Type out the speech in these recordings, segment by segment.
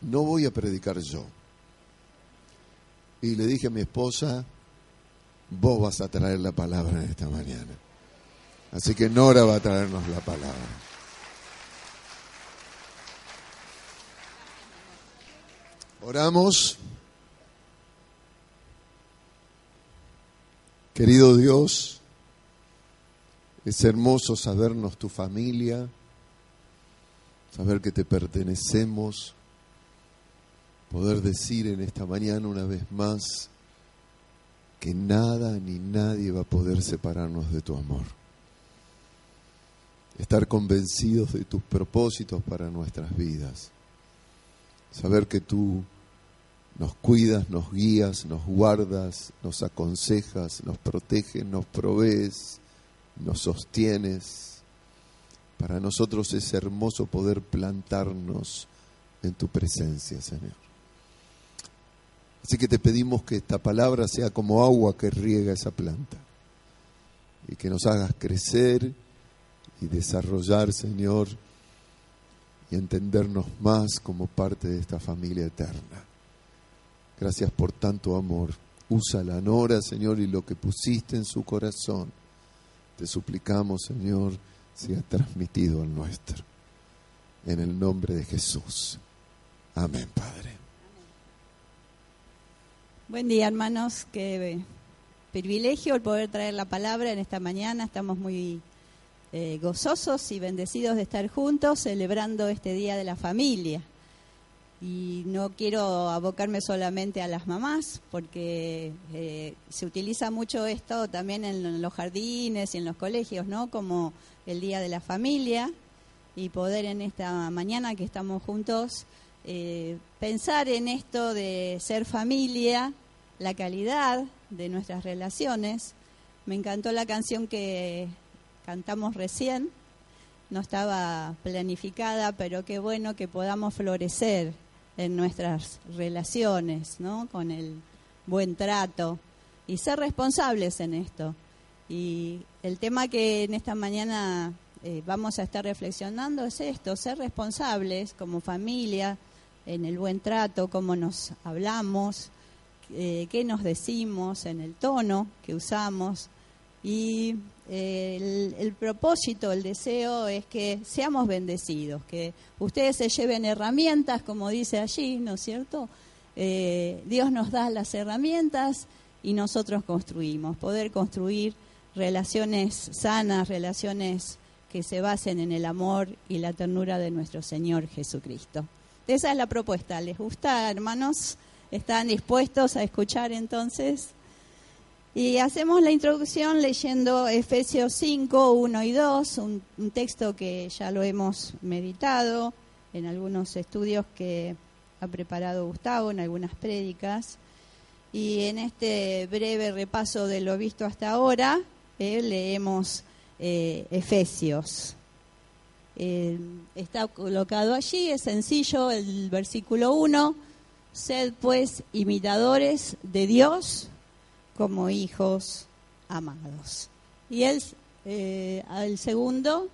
No voy a predicar yo. Y le dije a mi esposa, vos vas a traer la palabra en esta mañana. Así que Nora va a traernos la palabra. Oramos. Querido Dios, es hermoso sabernos tu familia, saber que te pertenecemos poder decir en esta mañana una vez más que nada ni nadie va a poder separarnos de tu amor. Estar convencidos de tus propósitos para nuestras vidas. Saber que tú nos cuidas, nos guías, nos guardas, nos aconsejas, nos proteges, nos provees, nos sostienes. Para nosotros es hermoso poder plantarnos en tu presencia, Señor. Así que te pedimos que esta palabra sea como agua que riega esa planta y que nos hagas crecer y desarrollar, Señor, y entendernos más como parte de esta familia eterna. Gracias por tanto amor. Usa la Nora, Señor, y lo que pusiste en su corazón. Te suplicamos, Señor, sea transmitido al nuestro. En el nombre de Jesús. Amén, Padre. Buen día, hermanos. Qué privilegio el poder traer la palabra en esta mañana. Estamos muy eh, gozosos y bendecidos de estar juntos celebrando este Día de la Familia. Y no quiero abocarme solamente a las mamás, porque eh, se utiliza mucho esto también en los jardines y en los colegios, ¿no? Como el Día de la Familia. Y poder en esta mañana que estamos juntos eh, pensar en esto de ser familia, la calidad de nuestras relaciones. Me encantó la canción que cantamos recién, no estaba planificada, pero qué bueno que podamos florecer en nuestras relaciones, ¿no? Con el buen trato y ser responsables en esto. Y el tema que en esta mañana eh, vamos a estar reflexionando es esto, ser responsables como familia, en el buen trato, cómo nos hablamos, eh, qué nos decimos, en el tono que usamos. Y eh, el, propósito, el deseo es que seamos bendecidos, que ustedes se lleven herramientas, como dice allí, ¿no es cierto? Eh, Dios nos da las herramientas y nosotros construimos, poder construir relaciones sanas, relaciones que se basen en el amor y la ternura de nuestro Señor Jesucristo. Esa es la propuesta. ¿Les gusta, hermanos? ¿Están dispuestos a escuchar entonces? Y hacemos la introducción leyendo Efesios 5, 1 y 2, un, texto que ya lo hemos meditado en algunos estudios que ha preparado Gustavo, en algunas prédicas. Y en este breve repaso de lo visto hasta ahora, eh, leemos eh, Efesios. Eh, está colocado allí, es sencillo, el versículo 1, sed pues imitadores de Dios como hijos amados. Y el, eh, al segundo,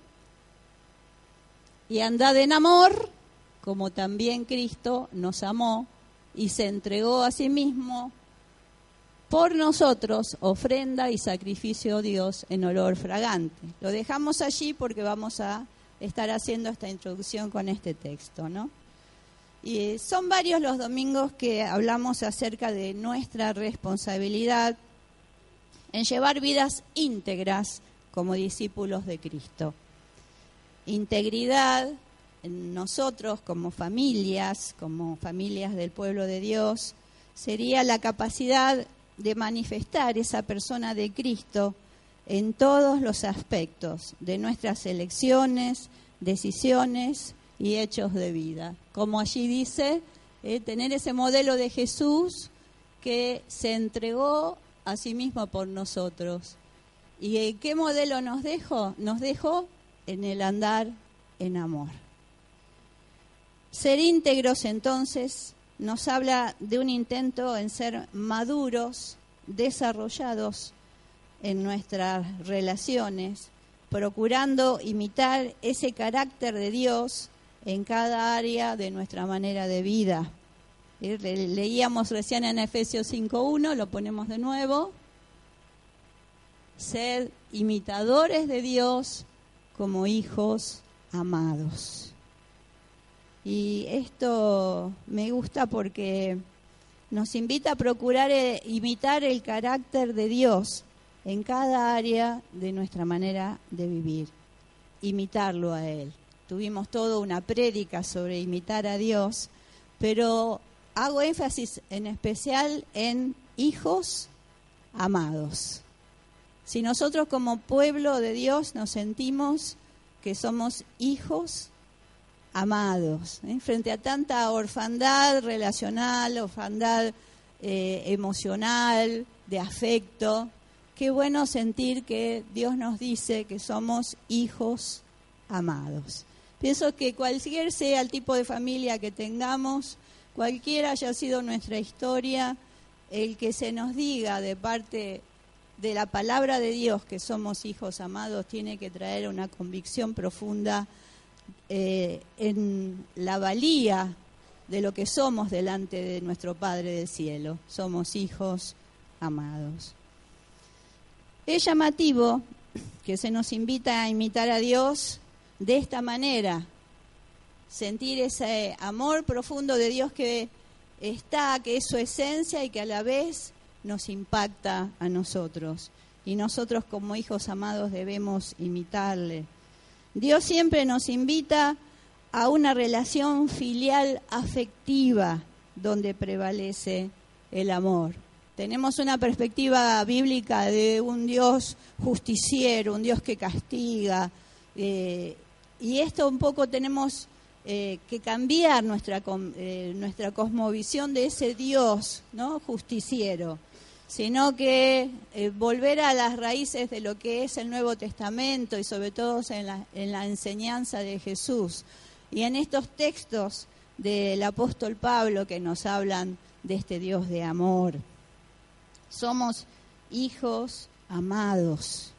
y andad en amor, como también Cristo nos amó y se entregó a sí mismo por nosotros, ofrenda y sacrificio a Dios en olor fragante. Lo dejamos allí porque vamos a estar haciendo esta introducción con este texto, ¿no? Y son varios los domingos que hablamos acerca de nuestra responsabilidad en llevar vidas íntegras como discípulos de Cristo. Integridad en nosotros como familias, como familias del pueblo de Dios, sería la capacidad de manifestar esa persona de Cristo en todos los aspectos de nuestras elecciones, decisiones y hechos de vida. Como allí dice, eh, tener ese modelo de Jesús que se entregó a sí mismo por nosotros. ¿Y qué modelo nos dejó? Nos dejó en el andar en amor. Ser íntegros entonces nos habla de un intento en ser maduros, desarrollados en nuestras relaciones, procurando imitar ese carácter de Dios en cada área de nuestra manera de vida. Leíamos recién en Efesios 5.1, lo ponemos de nuevo. Ser imitadores de Dios como hijos amados. Y esto me gusta porque nos invita a procurar eh, imitar el carácter de Dios en cada área de nuestra manera de vivir, imitarlo a Él. Tuvimos toda una prédica sobre imitar a Dios, pero hago énfasis en especial en hijos amados. Si nosotros como pueblo de Dios nos sentimos que somos hijos amados, ¿eh? frente a tanta orfandad relacional, orfandad eh, emocional, de afecto. Qué bueno sentir que Dios nos dice que somos hijos amados. Pienso que cualquier sea el tipo de familia que tengamos, cualquiera haya sido nuestra historia, el que se nos diga de parte de la palabra de Dios que somos hijos amados tiene que traer una convicción profunda eh, en la valía de lo que somos delante de nuestro Padre del Cielo. Somos hijos amados. Es llamativo que se nos invita a imitar a Dios de esta manera, sentir ese amor profundo de Dios que está, que es su esencia y que a la vez nos impacta a nosotros. Y nosotros como hijos amados debemos imitarle. Dios siempre nos invita a una relación filial afectiva donde prevalece el amor. Tenemos una perspectiva bíblica de un Dios justiciero, un Dios que castiga, eh, y esto un poco tenemos eh, que cambiar nuestra, eh, nuestra cosmovisión de ese Dios justiciero sino que volver a las raíces de lo que es el Nuevo Testamento y sobre todo en la enseñanza de Jesús. Y en estos textos del apóstol Pablo que nos hablan de este Dios de amor. Somos hijos amados.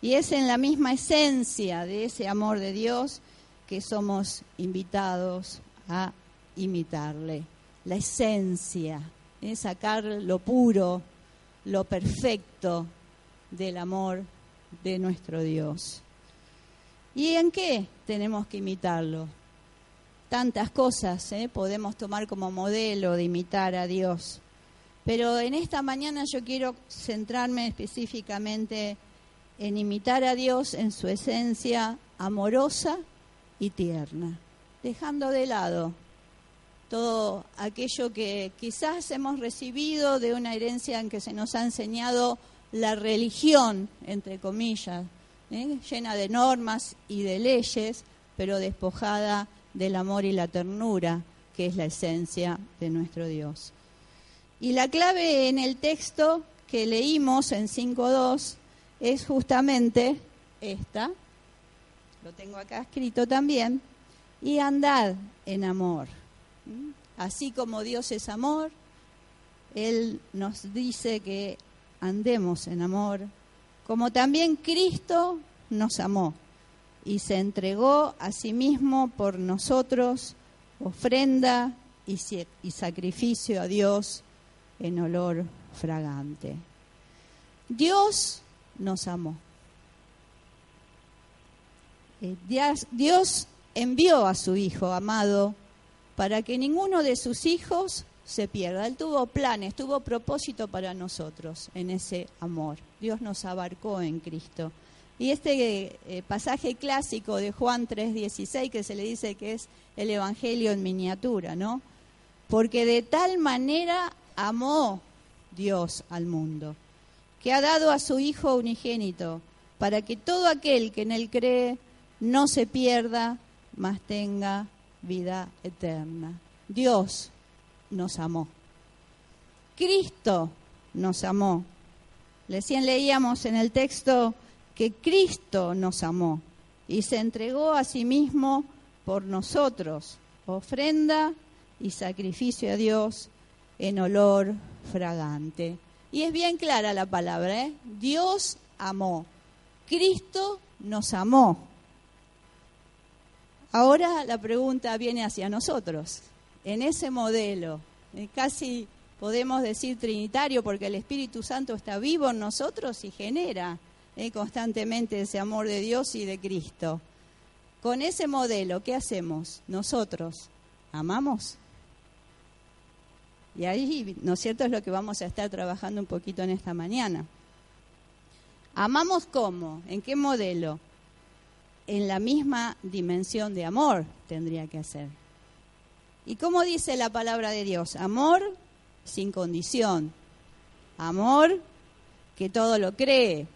Y es en la misma esencia de ese amor de Dios que somos invitados a imitarle. La esencia, es sacar lo puro, lo perfecto del amor de nuestro Dios. ¿Y en qué tenemos que imitarlo? Tantas cosas ¿eh? podemos tomar como modelo de imitar a Dios. Pero en esta mañana yo quiero centrarme específicamente en imitar a Dios en su esencia amorosa y tierna, dejando de lado todo aquello que quizás hemos recibido de una herencia en que se nos ha enseñado la religión, entre comillas, ¿eh? llena de normas y de leyes, pero despojada del amor y la ternura, que es la esencia de nuestro Dios. Y la clave en el texto que leímos en 5.2 es justamente esta, lo tengo acá escrito también, y andad en amor. Así como Dios es amor, Él nos dice que andemos en amor, como también Cristo nos amó y se entregó a sí mismo por nosotros, ofrenda y, sacrificio a Dios en olor fragante. Dios nos amó. Eh, Dios envió a su Hijo amado para que ninguno de sus hijos se pierda. Él tuvo planes, tuvo propósito para nosotros en ese amor. Dios nos abarcó en Cristo. Y este eh, pasaje clásico de Juan 3:16 que se le dice que es el Evangelio en miniatura, ¿no? Porque de tal manera amó Dios al mundo, que ha dado a su Hijo unigénito, para que todo aquel que en él cree no se pierda, mas tenga vida eterna. Dios nos amó. Cristo nos amó. Recién leíamos en el texto que Cristo nos amó y se entregó a sí mismo por nosotros, ofrenda y sacrificio a Dios en olor fragante. Y es bien clara la palabra, ¿eh? Dios amó, Cristo nos amó. Ahora la pregunta viene hacia nosotros. En ese modelo, eh, casi podemos decir trinitario, porque el Espíritu Santo está vivo en nosotros y genera eh, constantemente ese amor de Dios y de Cristo. Con ese modelo, ¿qué hacemos? Nosotros amamos. Y ahí, ¿no es cierto?, es lo que vamos a estar trabajando un poquito en esta mañana. ¿Amamos cómo? ¿En qué modelo? En la misma dimensión de amor tendría que ser. ¿Y cómo dice la palabra de Dios? Amor sin condición. Amor que todo lo cree,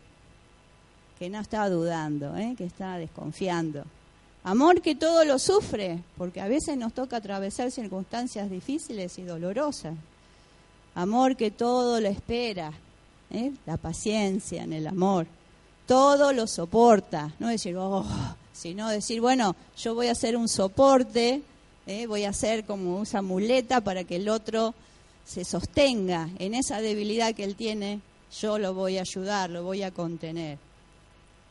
que no está dudando, ¿eh? que está desconfiando. Amor que todo lo sufre, porque a veces nos toca atravesar circunstancias difíciles y dolorosas. Amor que todo lo espera, ¿eh? la paciencia en el amor. Todo lo soporta, no decir, oh, sino decir, bueno, yo voy a hacer un soporte, ¿eh? voy a hacer como esa muleta para que el otro se sostenga en esa debilidad que él tiene, yo lo voy a ayudar, lo voy a contener.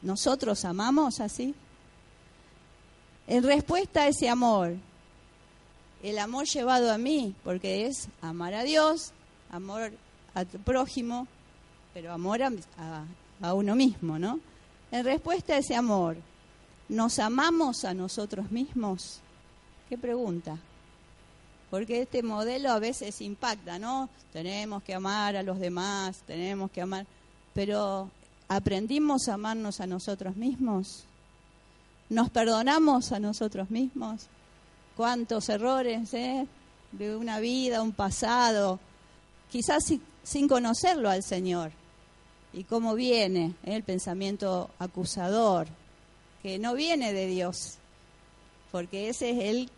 ¿Nosotros amamos así? En respuesta a ese amor, el amor llevado a mí, porque es amar a Dios, amor a tu prójimo, pero amor a, uno mismo, ¿no? En respuesta a ese amor, ¿nos amamos a nosotros mismos? ¿Qué pregunta? Porque este modelo a veces impacta, ¿no? Tenemos que amar a los demás, tenemos que amar, pero ¿aprendimos a amarnos a nosotros mismos? Nos perdonamos a nosotros mismos. Cuántos errores ¿eh? de una vida, un pasado, quizás sin conocerlo al Señor. Y cómo viene ¿eh? el pensamiento acusador, que no viene de Dios, porque ese es el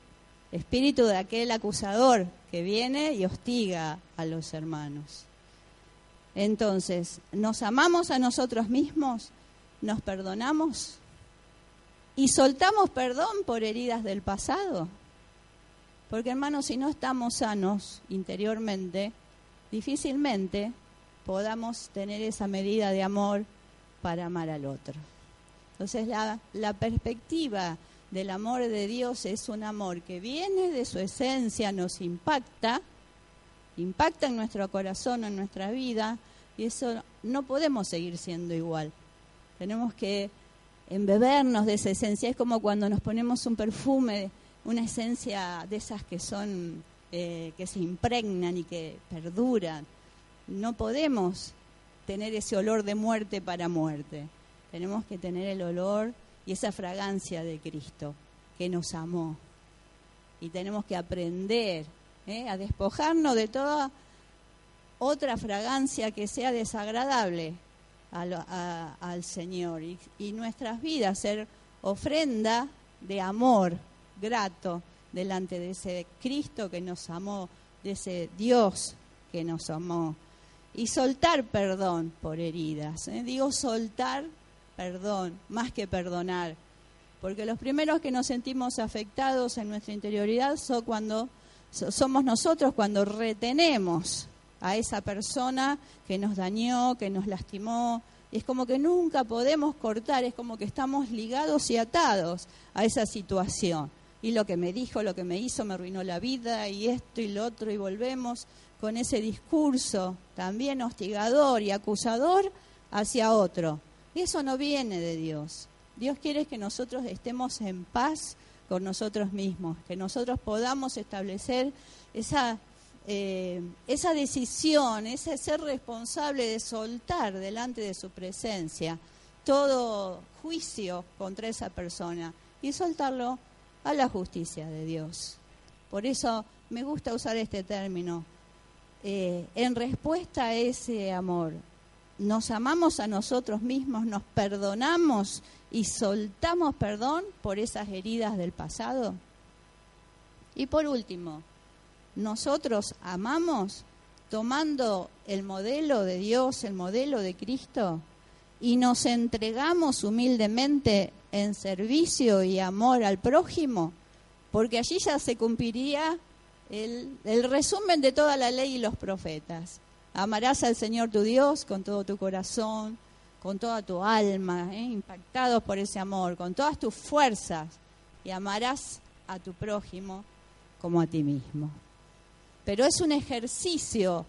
espíritu de aquel acusador que viene y hostiga a los hermanos. Entonces, ¿nos amamos a nosotros mismos? ¿Nos perdonamos? Y soltamos perdón por heridas del pasado. Porque hermanos, si no estamos sanos interiormente, difícilmente podamos tener esa medida de amor para amar al otro. Entonces la, la perspectiva del amor de Dios es un amor que viene de su esencia, nos impacta, impacta en nuestro corazón, en nuestra vida, y eso no podemos seguir siendo igual. Tenemos que embebernos de esa esencia. Es como cuando nos ponemos un perfume, una esencia de esas que son, eh, que se impregnan y que perduran. No podemos tener ese olor de muerte para muerte. Tenemos que tener el olor y esa fragancia de Cristo que nos amó. Y tenemos que aprender ¿eh? a despojarnos de toda otra fragancia que sea desagradable al Señor y, nuestras vidas ser ofrenda de amor grato delante de ese Cristo que nos amó, de ese Dios que nos amó. Y soltar perdón por heridas. ¿eh? Digo soltar perdón, más que perdonar. Porque los primeros que nos sentimos afectados en nuestra interioridad son cuando somos nosotros cuando retenemos a esa persona que nos dañó, que nos lastimó. Es como que nunca podemos cortar, es como que estamos ligados y atados a esa situación. Y lo que me dijo, lo que me hizo, me arruinó la vida, y esto y lo otro, y volvemos con ese discurso también hostigador y acusador hacia otro. Y eso no viene de Dios. Dios quiere que nosotros estemos en paz con nosotros mismos, que nosotros podamos establecer esa eh, esa decisión, ese ser responsable de soltar delante de su presencia todo juicio contra esa persona y soltarlo a la justicia de Dios. Por eso me gusta usar este término. Eh, en respuesta a ese amor, nos amamos a nosotros mismos, nos perdonamos y soltamos perdón por esas heridas del pasado. Y por último, nosotros amamos tomando el modelo de Dios, el modelo de Cristo, y nos entregamos humildemente en servicio y amor al prójimo, porque allí ya se cumpliría el, resumen de toda la ley y los profetas. Amarás al Señor tu Dios con todo tu corazón, con toda tu alma, ¿eh? impactados por ese amor, con todas tus fuerzas, y amarás a tu prójimo como a ti mismo. Pero es un ejercicio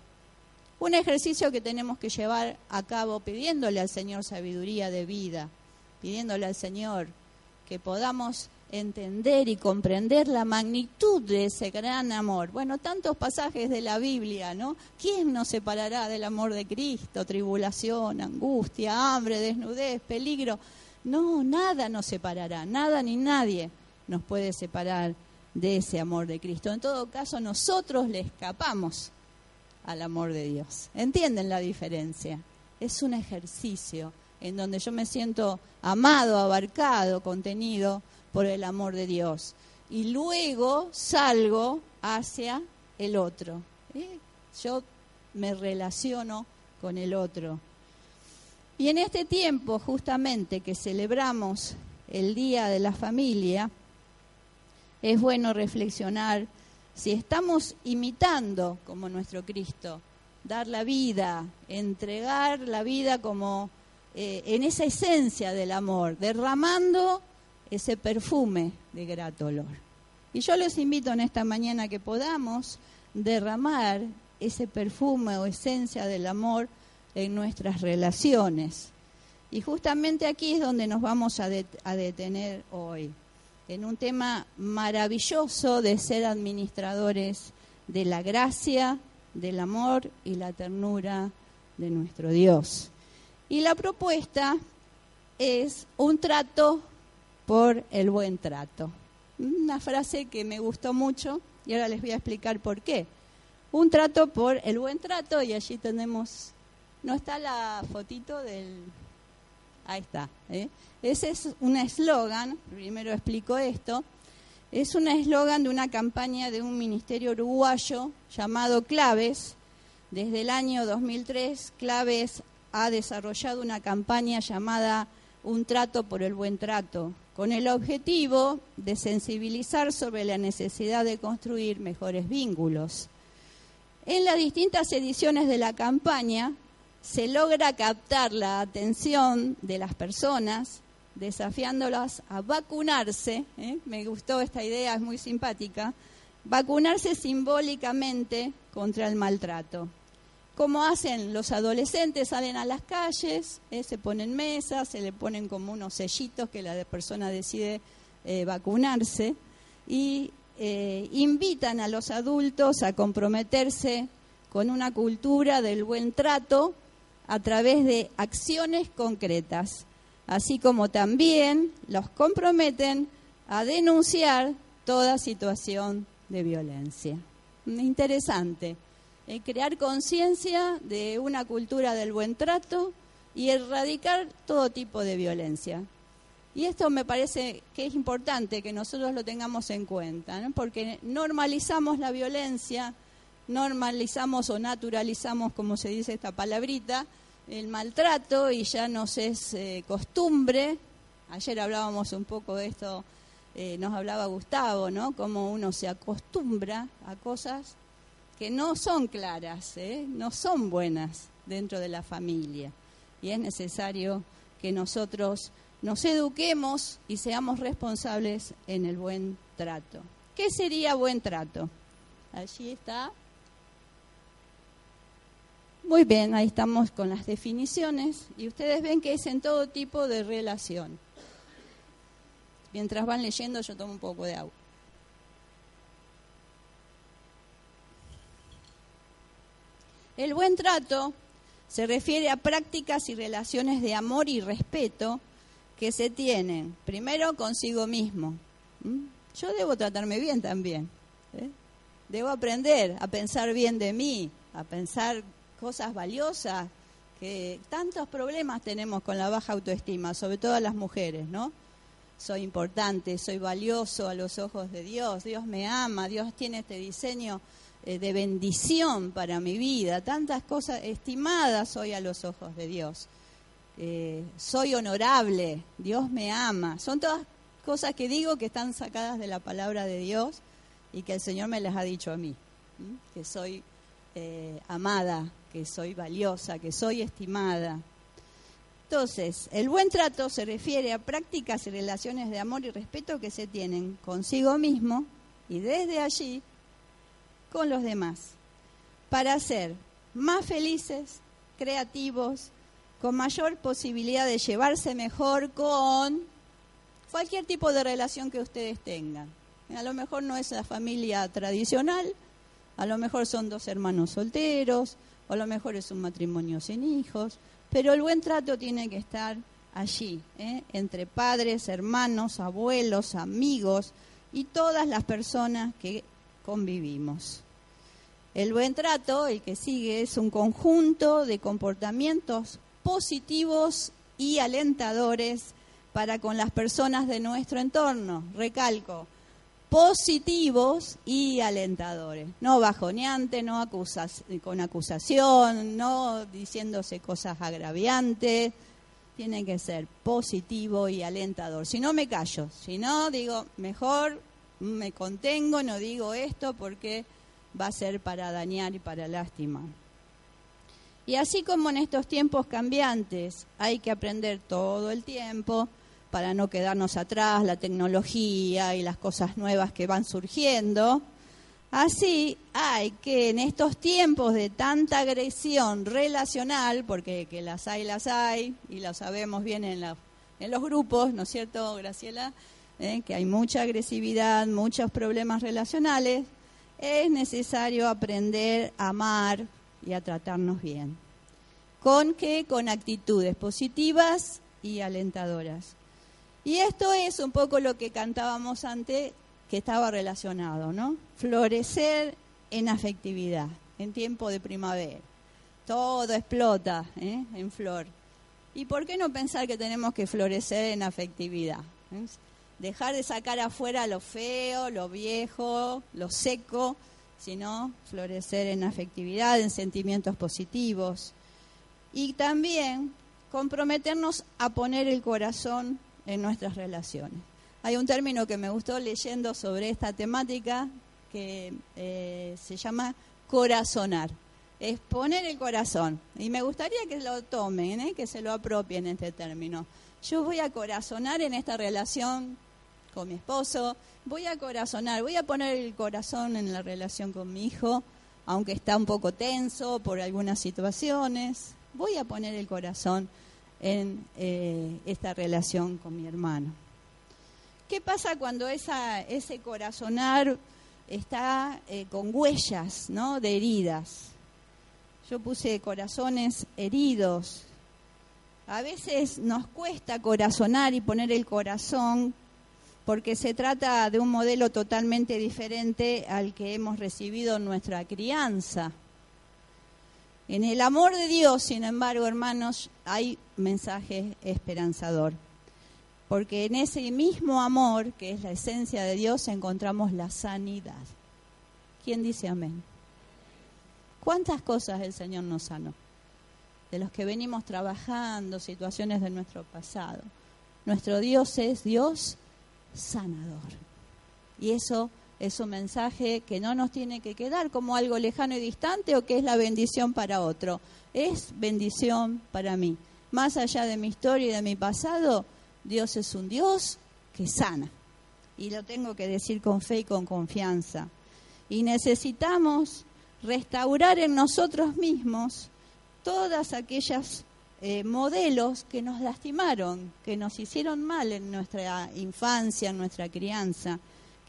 un ejercicio que tenemos que llevar a cabo pidiéndole al Señor sabiduría de vida, pidiéndole al Señor que podamos entender y comprender la magnitud de ese gran amor. Bueno, tantos pasajes de la Biblia, ¿no? ¿Quién nos separará del amor de Cristo? Tribulación, angustia, hambre, desnudez, peligro. No, nada nos separará, nada ni nadie nos puede separar de ese amor de Cristo. En todo caso, nosotros le escapamos al amor de Dios. ¿Entienden la diferencia? Es un ejercicio en donde yo me siento amado, abarcado, contenido por el amor de Dios. Y luego salgo hacia el otro. ¿eh? Yo me relaciono con el otro. Y en este tiempo, justamente, que celebramos el Día de la Familia, es bueno reflexionar si estamos imitando como nuestro Cristo, dar la vida, entregar la vida como eh, en esa esencia del amor, derramando ese perfume de grato olor. Y yo los invito en esta mañana que podamos derramar ese perfume o esencia del amor en nuestras relaciones. Y justamente aquí es donde nos vamos a detener hoy en un tema maravilloso de ser administradores de la gracia, del amor y la ternura de nuestro Dios. Y la propuesta es un trato por el buen trato. Una frase que me gustó mucho y ahora les voy a explicar por qué. Un trato por el buen trato y allí tenemos, no está la fotito del, Ahí está. ¿eh? Ese es un eslogan, primero explico esto, es un eslogan de una campaña de un ministerio uruguayo llamado Claves. Desde el año 2003, Claves ha desarrollado una campaña llamada Un trato por el buen trato, con el objetivo de sensibilizar sobre la necesidad de construir mejores vínculos. En las distintas ediciones de la campaña se logra captar la atención de las personas, desafiándolas a vacunarse, ¿eh? me gustó esta idea, es muy simpática, vacunarse simbólicamente contra el maltrato. Como hacen los adolescentes, salen a las calles, ¿eh? se ponen mesas, se le ponen como unos sellitos que la persona decide eh, vacunarse y invitan a los adultos a comprometerse con una cultura del buen trato a través de acciones concretas, así como también los comprometen a denunciar toda situación de violencia. Interesante, eh, crear conciencia de una cultura del buen trato y erradicar todo tipo de violencia. Y esto me parece que es importante que nosotros lo tengamos en cuenta, porque normalizamos la violencia, normalizamos o naturalizamos, como se dice esta palabrita, el maltrato y ya nos es eh, costumbre. Ayer hablábamos un poco de esto, eh, nos hablaba Gustavo, ¿no? Cómo uno se acostumbra a cosas que no son claras, ¿eh? no son buenas dentro de la familia. Y es necesario que nosotros nos eduquemos y seamos responsables en el buen trato. ¿Qué sería buen trato? Allí está muy bien, ahí estamos con las definiciones y ustedes ven que es en todo tipo de relación. Mientras van leyendo yo tomo un poco de agua. El buen trato se refiere a prácticas y relaciones de amor y respeto que se tienen, primero consigo mismo. Yo debo tratarme bien también. ¿eh? Debo aprender a pensar bien de mí, a pensar cosas valiosas, que tantos problemas tenemos con la baja autoestima, sobre todo las mujeres, ¿no? soy importante, soy valioso a los ojos de Dios, Dios me ama, Dios tiene este diseño eh, de bendición para mi vida, tantas cosas estimadas hoy a los ojos de Dios. Eh, soy honorable, Dios me ama. Son todas cosas que digo que están sacadas de la palabra de Dios y que el Señor me las ha dicho a mí, que soy eh, amada, que soy valiosa, que soy estimada. Entonces, el buen trato se refiere a prácticas y relaciones de amor y respeto que se tienen consigo mismo y desde allí con los demás, para ser más felices, creativos, con mayor posibilidad de llevarse mejor con cualquier tipo de relación que ustedes tengan. A lo mejor no es la familia tradicional, a lo mejor son dos hermanos solteros, o a lo mejor es un matrimonio sin hijos, pero el buen trato tiene que estar allí, ¿eh? entre padres, hermanos, abuelos, amigos y todas las personas que convivimos. El buen trato, el que sigue, es un conjunto de comportamientos positivos y alentadores para con las personas de nuestro entorno. Recalco, positivos y alentadores, no bajoneantes, no con acusación, no diciéndose cosas agraviantes, tiene que ser positivo y alentador. Si no me callo, si no digo, mejor me contengo, no digo esto porque va a ser para dañar y para lastimar. Y así como en estos tiempos cambiantes hay que aprender todo el tiempo, para no quedarnos atrás, la tecnología y las cosas nuevas que van surgiendo. Así hay que en estos tiempos de tanta agresión relacional, porque que las hay, las hay, y lo sabemos bien en, los grupos, ¿no es cierto, Graciela? Eh, que hay mucha agresividad, muchos problemas relacionales, es necesario aprender a amar y a tratarnos bien. ¿Con qué? Con actitudes positivas y alentadoras. Y esto es un poco lo que cantábamos antes, que estaba relacionado, ¿no? Florecer en afectividad, en tiempo de primavera. Todo explota ¿eh? en flor. ¿Y por qué no pensar que tenemos que florecer en afectividad? Dejar de sacar afuera lo feo, lo viejo, lo seco, sino florecer en afectividad, en sentimientos positivos. Y también comprometernos a poner el corazón en nuestras relaciones. Hay un término que me gustó leyendo sobre esta temática que eh, se llama corazonar. Es poner el corazón. Y me gustaría que lo tomen, ¿eh? que se lo apropien este término. Yo voy a corazonar en esta relación con mi esposo, voy a corazonar, voy a poner el corazón en la relación con mi hijo, aunque está un poco tenso por algunas situaciones, voy a poner el corazón en eh, esta relación con mi hermano. ¿Qué pasa cuando ese corazonar está eh, con huellas ¿no? de heridas? Yo puse corazones heridos. A veces nos cuesta corazonar y poner el corazón porque se trata de un modelo totalmente diferente al que hemos recibido en nuestra crianza. En el amor de Dios, sin embargo, hermanos, hay mensaje esperanzador. Porque en ese mismo amor, que es la esencia de Dios, encontramos la sanidad. ¿Quién dice amén? ¿Cuántas cosas el Señor nos sanó? De los que venimos trabajando, situaciones de nuestro pasado. Nuestro Dios es Dios sanador. Y eso es un mensaje que no nos tiene que quedar como algo lejano y distante o que es la bendición para otro. Es bendición para mí. Más allá de mi historia y de mi pasado, Dios es un Dios que sana. Y lo tengo que decir con fe y con confianza. Y necesitamos restaurar en nosotros mismos todas aquellas eh, modelos que nos lastimaron, que nos hicieron mal en nuestra infancia, en nuestra crianza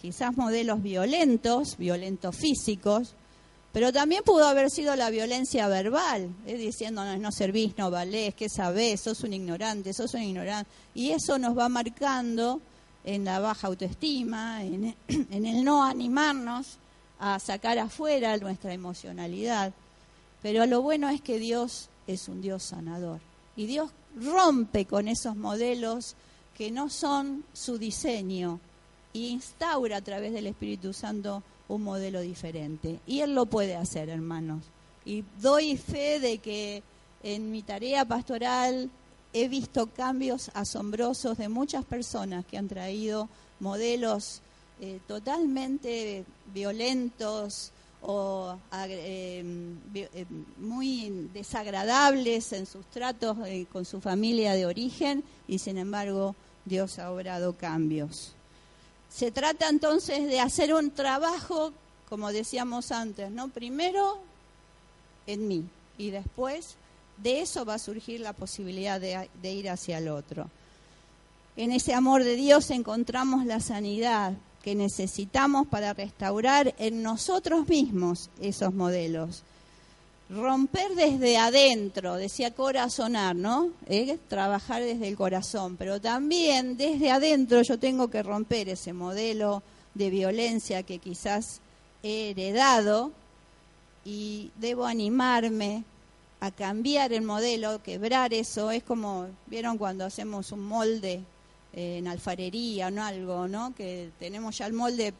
quizás modelos violentos, violentos físicos, pero también pudo haber sido la violencia verbal, ¿eh? diciéndonos no servís, no valés, qué sabés, sos un ignorante, sos un ignorante. Y eso nos va marcando en la baja autoestima, en, en el no animarnos a sacar afuera nuestra emocionalidad. Pero lo bueno es que Dios es un Dios sanador. Y Dios rompe con esos modelos que no son su diseño e instaura a través del Espíritu Santo un modelo diferente. Y Él lo puede hacer, hermanos. Y doy fe de que en mi tarea pastoral he visto cambios asombrosos de muchas personas que han traído modelos eh, totalmente violentos o eh, eh, muy desagradables en sus tratos con su familia de origen y sin embargo Dios ha obrado cambios. Se trata entonces de hacer un trabajo, como decíamos antes, ¿no? Primero en mí y después de eso va a surgir la posibilidad de, de ir hacia el otro. En ese amor de Dios encontramos la sanidad que necesitamos para restaurar en nosotros mismos esos modelos romper desde adentro, decía corazonar, ¿no? ¿Eh? Trabajar desde el corazón, pero también desde adentro yo tengo que romper ese modelo de violencia que quizás he heredado y debo animarme a cambiar el modelo, quebrar eso. Es como, ¿vieron cuando hacemos un molde eh, en alfarería o algo, ¿no? Que tenemos ya el molde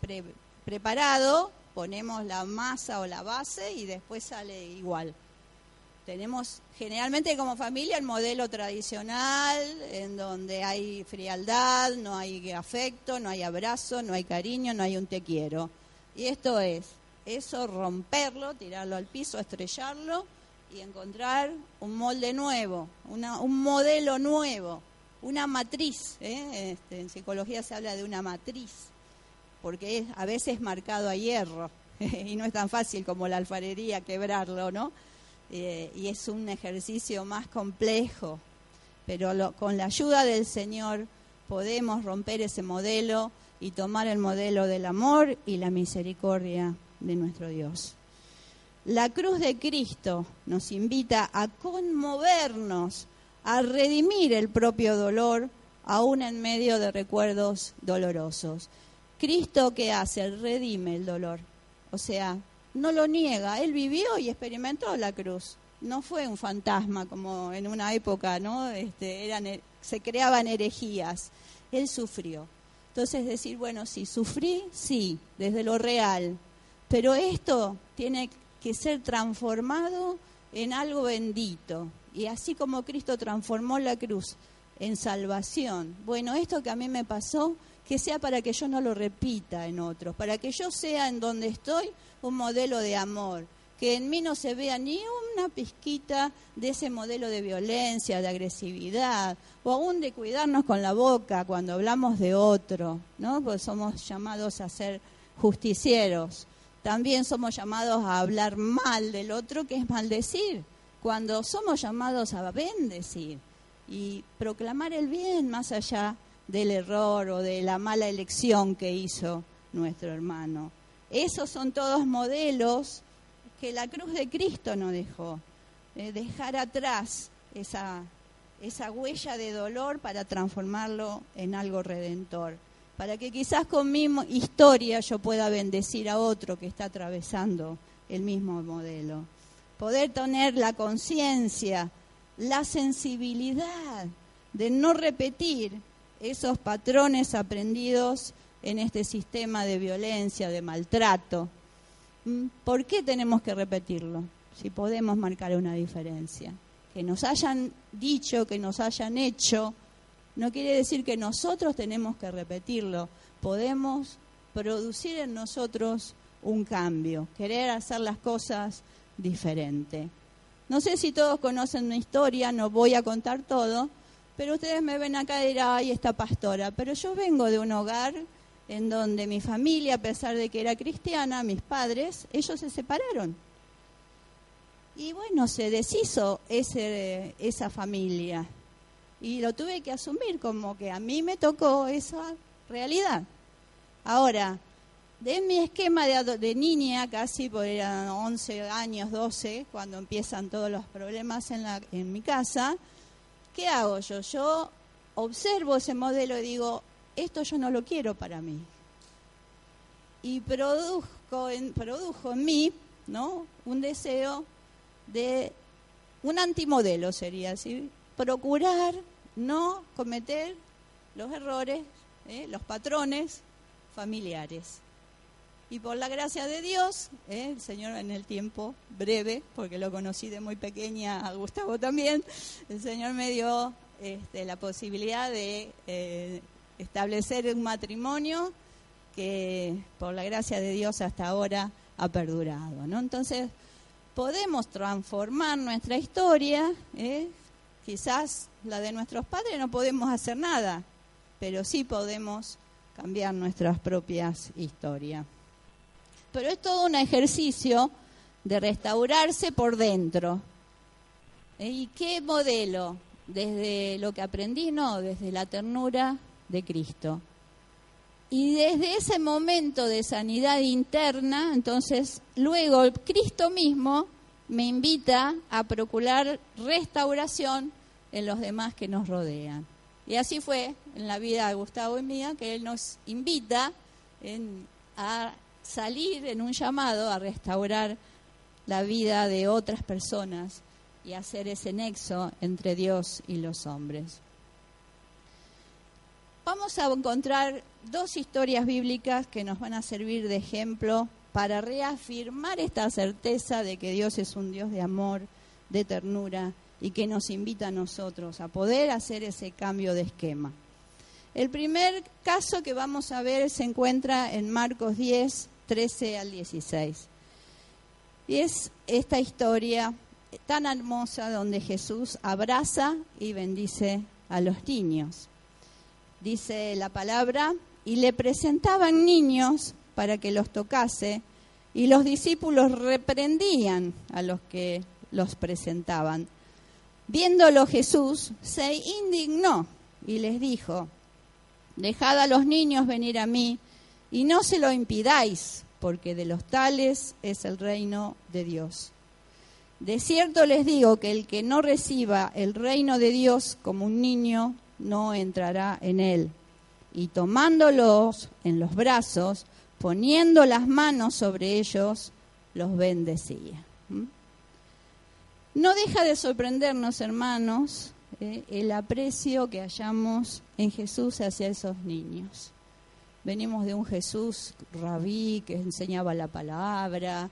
preparado ponemos la masa o la base y después sale igual. Tenemos generalmente como familia el modelo tradicional, en donde hay frialdad, no hay afecto, no hay abrazo, no hay cariño, no hay un te quiero. Y esto es, eso romperlo, tirarlo al piso, estrellarlo y encontrar un molde nuevo, un modelo nuevo, una matriz. ¿eh? Este, en psicología se habla de una matriz porque es a veces marcado a hierro y no es tan fácil como la alfarería quebrarlo, ¿no? Eh, y es un ejercicio más complejo, pero con la ayuda del Señor podemos romper ese modelo y tomar el modelo del amor y la misericordia de nuestro Dios. La cruz de Cristo nos invita a conmovernos, a redimir el propio dolor, aún en medio de recuerdos dolorosos. Cristo que hace, redime el dolor. O sea, no lo niega, él vivió y experimentó la cruz. No fue un fantasma como en una época, ¿no? Este, eran, se creaban herejías. Él sufrió. Entonces decir, bueno, sí, sufrí, sí, desde lo real, pero esto tiene que ser transformado en algo bendito. Y así como Cristo transformó la cruz en salvación, bueno, esto que a mí me pasó, que sea para que yo no lo repita en otros, para que yo sea en donde estoy un modelo de amor, que en mí no se vea ni una pizquita de ese modelo de violencia, de agresividad, o aún de cuidarnos con la boca cuando hablamos de otro, ¿no? Pues somos llamados a ser justicieros. También somos llamados a hablar mal del otro, que es maldecir, cuando somos llamados a bendecir y proclamar el bien más allá del error o de la mala elección que hizo nuestro hermano. Esos son todos modelos que la cruz de Cristo nos dejó. Dejar atrás esa, esa huella de dolor para transformarlo en algo redentor. Para que quizás con mi historia yo pueda bendecir a otro que está atravesando el mismo modelo. Poder tener la conciencia, la sensibilidad de no repetir esos patrones aprendidos en este sistema de violencia, de maltrato. Mm, ¿Por qué tenemos que repetirlo? Si podemos marcar una diferencia. Que nos hayan dicho, que nos hayan hecho, no quiere decir que nosotros tenemos que repetirlo. Podemos producir en nosotros un cambio, querer hacer las cosas diferente. No sé si todos conocen una historia, no voy a contar todo, pero ustedes me ven acá y dirán, ay, esta pastora. Pero yo vengo de un hogar en donde mi familia, a pesar de que era cristiana, mis padres, ellos se separaron. Y bueno, se deshizo ese, esa familia. Y lo tuve que asumir como que a mí me tocó esa realidad. Ahora, de mi esquema de, de niña, casi por eran 11 años, 12, cuando empiezan todos los problemas en, la, en mi casa, ¿qué hago yo? Yo observo ese modelo y digo, esto yo no lo quiero para mí. Y produjo en, mí ¿no? un deseo de un antimodelo, sería así, procurar no cometer los errores, ¿eh? los patrones familiares. Y por la gracia de Dios, ¿eh? el Señor en el tiempo breve, porque lo conocí de muy pequeña a Gustavo también, el Señor me dio este, la posibilidad de eh, establecer un matrimonio que por la gracia de Dios hasta ahora ha perdurado. ¿no? Entonces, podemos transformar nuestra historia, ¿eh? quizás la de nuestros padres no podemos hacer nada, pero sí podemos cambiar nuestras propias historias. Pero es todo un ejercicio de restaurarse por dentro. ¿Eh? ¿Y qué modelo? Desde lo que aprendí, no, desde la ternura de Cristo. Y desde ese momento de sanidad interna, entonces, luego Cristo mismo me invita a procurar restauración en los demás que nos rodean. Y así fue en la vida de Gustavo y mía, que Él nos invita a salir en un llamado a restaurar la vida de otras personas y hacer ese nexo entre Dios y los hombres. Vamos a encontrar dos historias bíblicas que nos van a servir de ejemplo para reafirmar esta certeza de que Dios es un Dios de amor, de ternura y que nos invita a nosotros a poder hacer ese cambio de esquema. El primer caso que vamos a ver se encuentra en Marcos 10, 13 al 16. Y es esta historia tan hermosa donde Jesús abraza y bendice a los niños dice la palabra, y le presentaban niños para que los tocase, y los discípulos reprendían a los que los presentaban. Viéndolo Jesús, se indignó y les dijo, dejad a los niños venir a mí, y no se lo impidáis, porque de los tales es el reino de Dios. De cierto les digo que el que no reciba el reino de Dios como un niño, no entrará en él. Y tomándolos en los brazos, poniendo las manos sobre ellos, los bendecía. ¿Mm? No deja de sorprendernos, hermanos, eh, el aprecio que hallamos en Jesús hacia esos niños. Venimos de un Jesús rabí que enseñaba la palabra,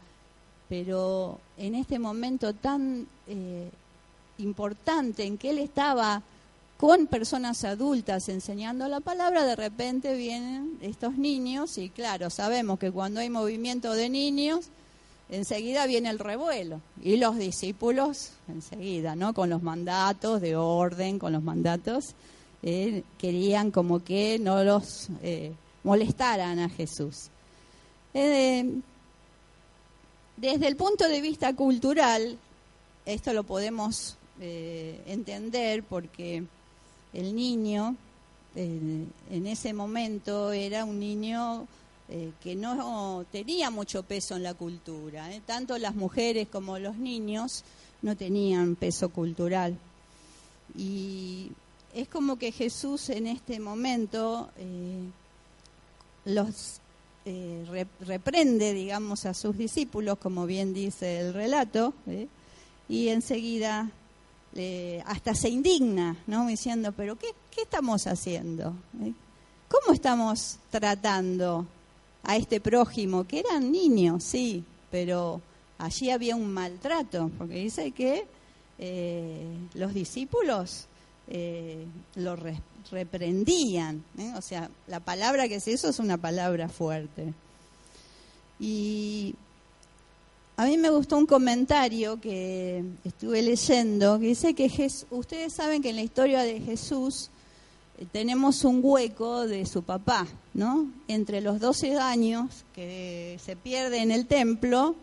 pero en este momento tan eh, importante en que él estaba con personas adultas enseñando la palabra, de repente vienen estos niños y claro, sabemos que cuando hay movimiento de niños, enseguida viene el revuelo y los discípulos enseguida, ¿no? Con los mandatos de orden, con los mandatos, eh, querían como que no los eh, molestaran a Jesús. Eh, desde el punto de vista cultural, esto lo podemos entender porque el niño eh, en ese momento era un niño eh, que no tenía mucho peso en la cultura. ¿eh? Tanto las mujeres como los niños no tenían peso cultural. Y es como que Jesús en este momento los reprende, digamos, a sus discípulos, como bien dice el relato, y enseguida hasta se indigna, ¿no? Diciendo, pero ¿qué, qué estamos haciendo? ¿Eh? ¿Cómo estamos tratando a este prójimo? Que eran niños, sí, pero allí había un maltrato, porque dice que eh, los discípulos eh, lo reprendían, o sea, la palabra que es eso es una palabra fuerte. Y a mí me gustó un comentario que estuve leyendo que dice que ustedes saben que en la historia de Jesús eh, tenemos un hueco de su papá, ¿no? Entre los 12 años que se pierde en el templo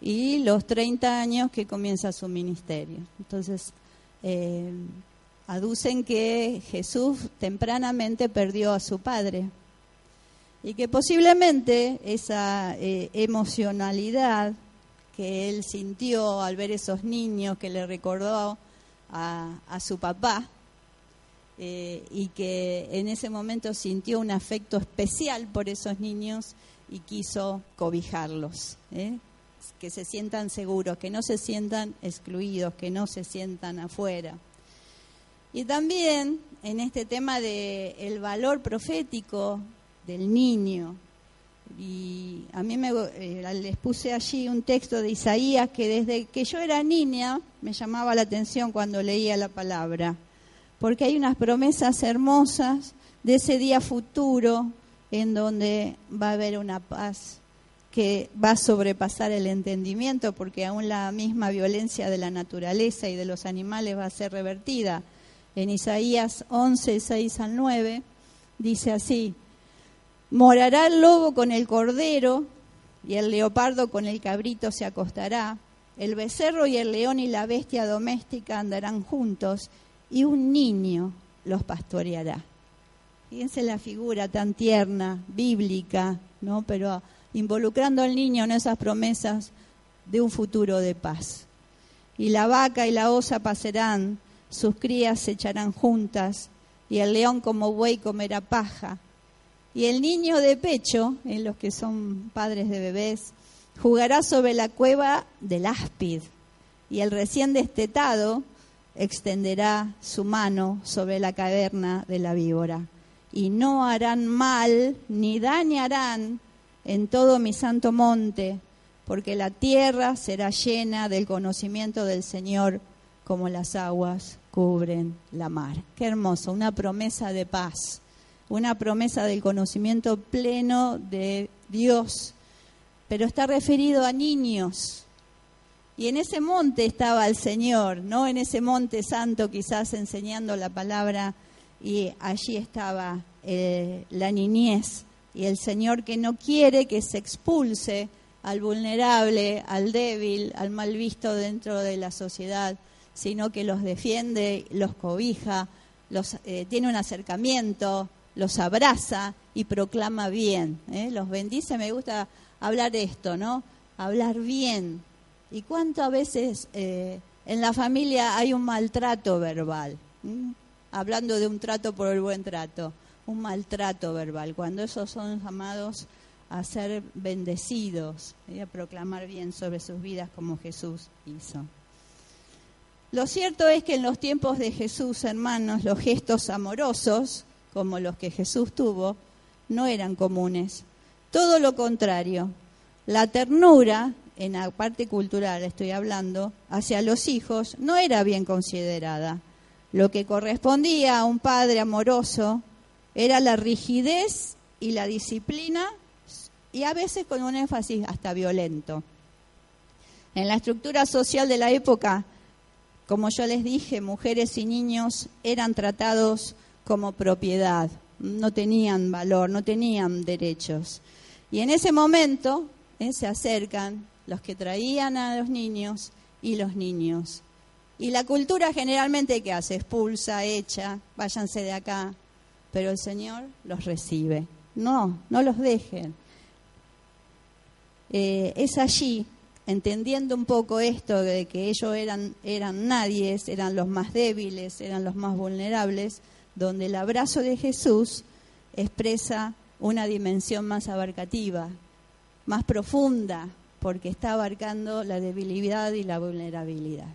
y los 30 años que comienza su ministerio. Entonces, eh, aducen que Jesús tempranamente perdió a su padre y que posiblemente esa eh, emocionalidad que él sintió al ver esos niños, que le recordó a, su papá, eh, y que en ese momento sintió un afecto especial por esos niños y quiso cobijarlos, ¿eh? que se sientan seguros, que no se sientan excluidos, que no se sientan afuera. Y también en este tema del el valor profético del niño. Y a mí me, eh, les puse allí un texto de Isaías que desde que yo era niña me llamaba la atención cuando leía la palabra, porque hay unas promesas hermosas de ese día futuro en donde va a haber una paz que va a sobrepasar el entendimiento, porque aún la misma violencia de la naturaleza y de los animales va a ser revertida. En Isaías 11, 6 al 9, dice así, morará el lobo con el cordero y el leopardo con el cabrito se acostará, el becerro y el león y la bestia doméstica andarán juntos y un niño los pastoreará. Fíjense la figura tan tierna, bíblica, ¿no? Pero involucrando al niño en esas promesas de un futuro de paz. Y la vaca y la osa pasarán, sus crías se echarán juntas, y el león como buey comerá paja. Y el niño de pecho, en los que son padres de bebés, jugará sobre la cueva del áspid, y el recién destetado extenderá su mano sobre la caverna de la víbora. Y no harán mal ni dañarán en todo mi santo monte, porque la tierra será llena del conocimiento del Señor como las aguas cubren la mar. Qué hermoso, una promesa de paz, una promesa del conocimiento pleno de Dios, pero está referido a niños. Y en ese monte estaba el Señor, no en ese monte santo quizás enseñando la palabra, y allí estaba eh, la niñez y el Señor que no quiere que se expulse al vulnerable, al débil, al mal visto dentro de la sociedad, sino que los defiende, los cobija, los, eh, tiene un acercamiento, los abraza y proclama bien. ¿eh? Los bendice, me gusta hablar esto, ¿no? Hablar bien. ¿Y cuántas veces eh, en la familia hay un maltrato verbal? Hablando de un trato por el buen trato un maltrato verbal, cuando esos son llamados a ser bendecidos y a proclamar bien sobre sus vidas como Jesús hizo. Lo cierto es que en los tiempos de Jesús, hermanos, los gestos amorosos, como los que Jesús tuvo, no eran comunes. Todo lo contrario, la ternura, en la parte cultural estoy hablando, hacia los hijos no era bien considerada. Lo que correspondía a un padre amoroso era la rigidez y la disciplina y a veces con un énfasis hasta violento. En la estructura social de la época, como yo les dije, mujeres y niños eran tratados como propiedad, no tenían valor, no tenían derechos. Y en ese momento eh, se acercan los que traían a los niños y los niños. Y la cultura generalmente ¿qué hace? Expulsa, echa, váyanse de acá, pero el Señor los recibe. No, no los dejen. Eh, es allí, entendiendo un poco esto de que ellos eran, eran nadies, eran los más débiles, eran los más vulnerables, donde el abrazo de Jesús expresa una dimensión más abarcativa, más profunda, porque está abarcando la debilidad y la vulnerabilidad.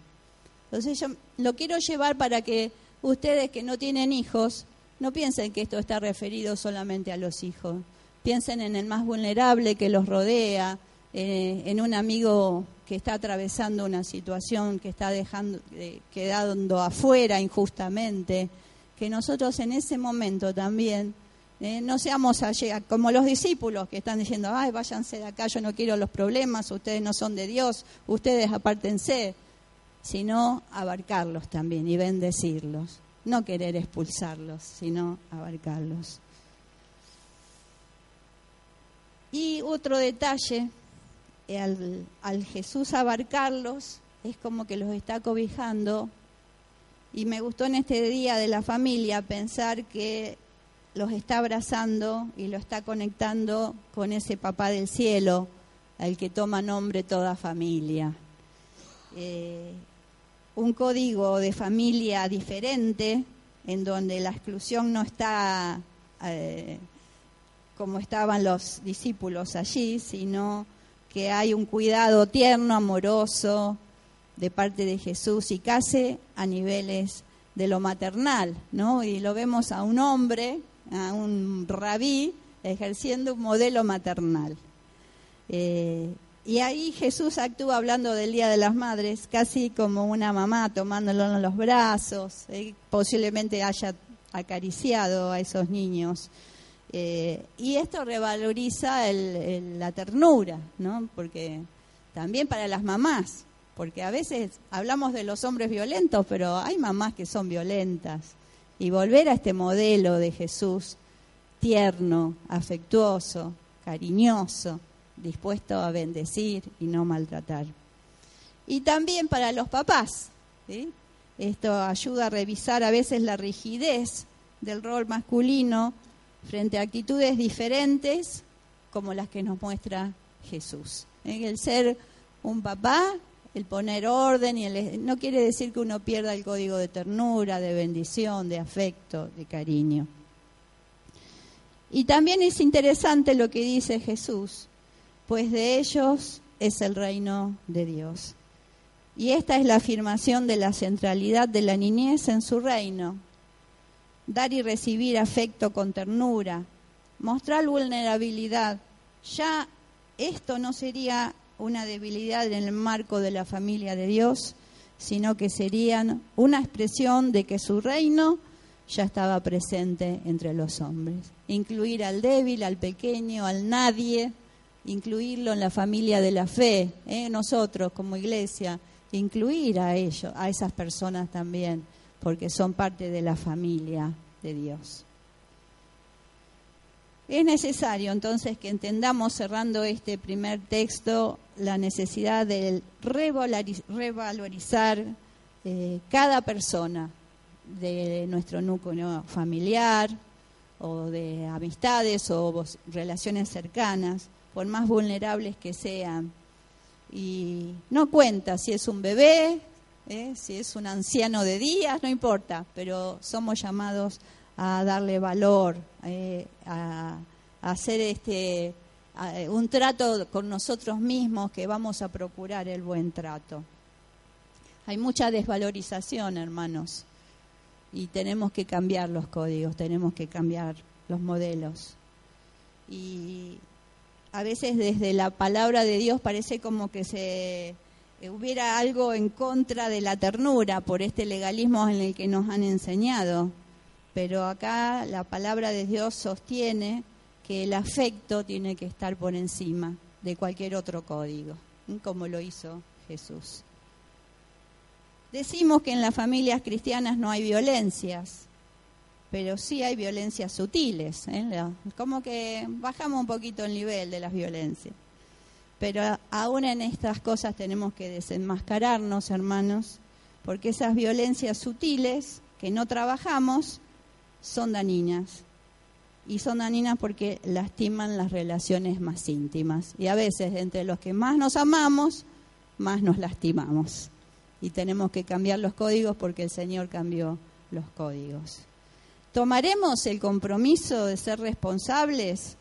Entonces yo lo quiero llevar para que ustedes que no tienen hijos no piensen que esto está referido solamente a los hijos. Piensen en el más vulnerable que los rodea, eh, en un amigo que está atravesando una situación que está dejando, eh, quedando afuera injustamente. Que nosotros en ese momento también eh, no seamos como los discípulos que están diciendo, ay, váyanse de acá, yo no quiero los problemas, ustedes no son de Dios, ustedes apártense, sino abarcarlos también y bendecirlos no querer expulsarlos, sino abarcarlos. Y otro detalle, al, al, Jesús abarcarlos, es como que los está cobijando. Y me gustó en este día de la familia pensar que los está abrazando y lo está conectando con ese papá del cielo, al que toma nombre toda familia. Eh, un código de familia diferente, en donde la exclusión no está eh, como estaban los discípulos allí, sino que hay un cuidado tierno, amoroso de parte de Jesús y casi a niveles de lo maternal, ¿no? Y lo vemos a un hombre, a un rabí, ejerciendo un modelo maternal. Eh, y ahí Jesús actúa hablando del Día de las Madres, casi como una mamá tomándolo en los brazos, posiblemente haya acariciado a esos niños. Eh, y esto revaloriza la ternura, ¿no? Porque también para las mamás, porque a veces hablamos de los hombres violentos, pero hay mamás que son violentas. Y volver a este modelo de Jesús tierno, afectuoso, cariñoso, dispuesto a bendecir y no maltratar. Y también para los papás. Esto ayuda a revisar a veces la rigidez del rol masculino frente a actitudes diferentes como las que nos muestra Jesús. ¿eh? El ser un papá, el poner orden, y no quiere decir que uno pierda el código de ternura, de bendición, de afecto, de cariño. Y también es interesante lo que dice Jesús, pues de ellos es el reino de Dios. Y esta es la afirmación de la centralidad de la niñez en su reino. Dar y recibir afecto con ternura, mostrar vulnerabilidad. Ya esto no sería una debilidad en el marco de la familia de Dios, sino que serían una expresión de que su reino ya estaba presente entre los hombres. Incluir al débil, al pequeño, al nadie, incluirlo en la familia de la fe, ¿eh? nosotros como iglesia, incluir a ellos, a esas personas también, porque son parte de la familia de Dios. Es necesario entonces que entendamos, cerrando este primer texto, la necesidad de revalorizar eh, cada persona de nuestro núcleo familiar o de amistades o relaciones cercanas, por más vulnerables que sean. Y no cuenta si es un bebé, eh, si es un anciano de días, no importa, pero somos llamados a darle valor, eh, a, hacer este un trato con nosotros mismos que vamos a procurar el buen trato. Hay mucha desvalorización, hermanos, y tenemos que cambiar los códigos, tenemos que cambiar los modelos. Y a veces desde la palabra de Dios parece como que se hubiera algo en contra de la ternura por este legalismo en el que nos han enseñado pero acá la palabra de Dios sostiene que el afecto tiene que estar por encima de cualquier otro código, como lo hizo Jesús. Decimos que en las familias cristianas no hay violencias, pero sí hay violencias sutiles. ¿eh? Como que bajamos un poquito el nivel de las violencias. Pero aún en estas cosas tenemos que desenmascararnos, hermanos, porque esas violencias sutiles que no trabajamos son dañinas. Y son dañinas porque lastiman las relaciones más íntimas. Y a veces entre los que más nos amamos, más nos lastimamos. Y tenemos que cambiar los códigos porque el Señor cambió los códigos. ¿Tomaremos el compromiso de ser responsables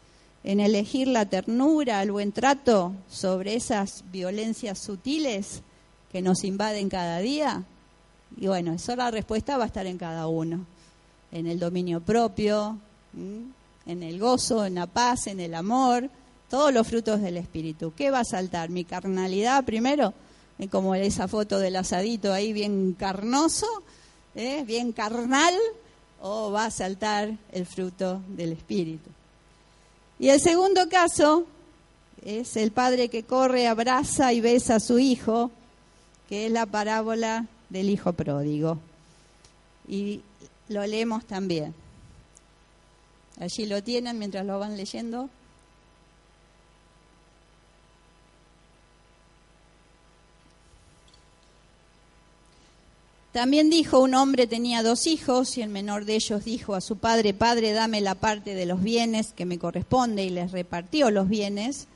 en elegir la ternura, el buen trato sobre esas violencias sutiles que nos invaden cada día? Y bueno, eso la respuesta va a estar en cada uno en el dominio propio, en el gozo, en la paz, en el amor, todos los frutos del Espíritu. ¿Qué va a saltar? ¿Mi carnalidad primero? Eh, como esa foto del asadito ahí bien carnoso, ¿eh? bien carnal, o va a saltar el fruto del Espíritu. Y el segundo caso es el padre que corre, abraza y besa a su hijo, que es la parábola del hijo pródigo. Y lo leemos también. Allí lo tienen mientras lo van leyendo. También dijo, un hombre tenía dos hijos y el menor de ellos dijo a su padre, Padre, dame la parte de los bienes que me corresponde y les repartió los bienes.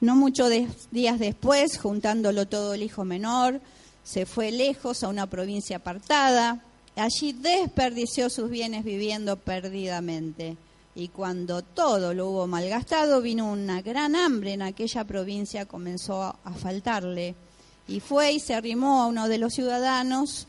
No muchos días después, juntándolo todo el hijo menor, se fue lejos a una provincia apartada Allí desperdició sus bienes viviendo perdidamente. Y cuando todo lo hubo malgastado, vino una gran hambre en aquella provincia, comenzó a faltarle. Y fue y se arrimó a uno de los ciudadanos,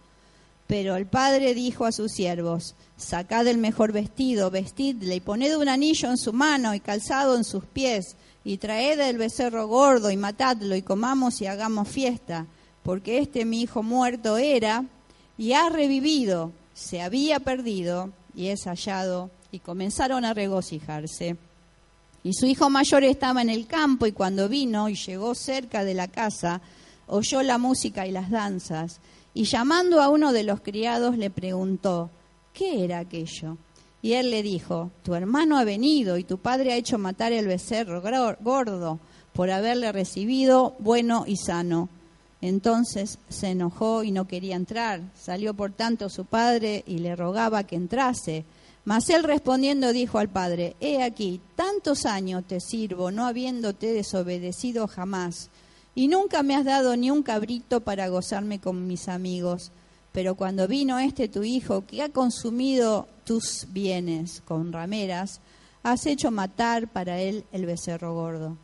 Pero el padre dijo a sus siervos, sacad el mejor vestido, vestidle y poned un anillo en su mano y calzado en sus pies, y traed el becerro gordo y matadlo y comamos y hagamos fiesta, porque este mi hijo muerto era y ha revivido, se había perdido y es hallado, y comenzaron a regocijarse. Y su hijo mayor estaba en el campo y cuando vino y llegó cerca de la casa, oyó la música y las danzas y llamando a uno de los criados le preguntó, ¿qué era aquello? Y él le dijo, tu hermano ha venido y tu padre ha hecho matar el becerro gordo por haberle recibido bueno y sano. Entonces se enojó y no quería entrar. Salió por tanto su padre y le rogaba que entrase. Mas él respondiendo dijo al padre, He aquí, tantos años te sirvo, no habiéndote desobedecido jamás y nunca me has dado ni un cabrito para gozarme con mis amigos. Pero cuando vino este tu hijo, que ha consumido tus bienes con rameras, has hecho matar para él el becerro gordo.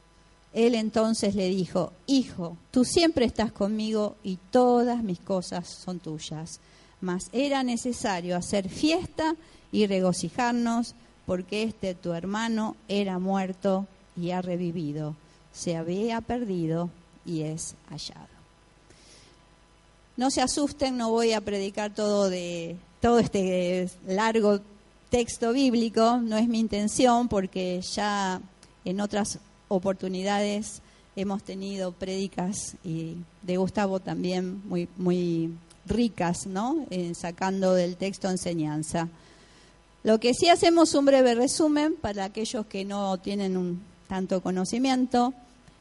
Él entonces le dijo, Hijo, tú siempre estás conmigo y todas mis cosas son tuyas. Mas era necesario hacer fiesta y regocijarnos, porque este tu hermano era muerto y ha revivido. Se había perdido y es hallado. No se asusten, no voy a predicar todo de todo este largo texto bíblico, no es mi intención porque ya en otras oportunidades hemos tenido prédicas y de Gustavo también muy muy ricas, ¿no? sacando del texto enseñanza. Lo que sí hacemos un breve resumen para aquellos que no tienen un tanto conocimiento.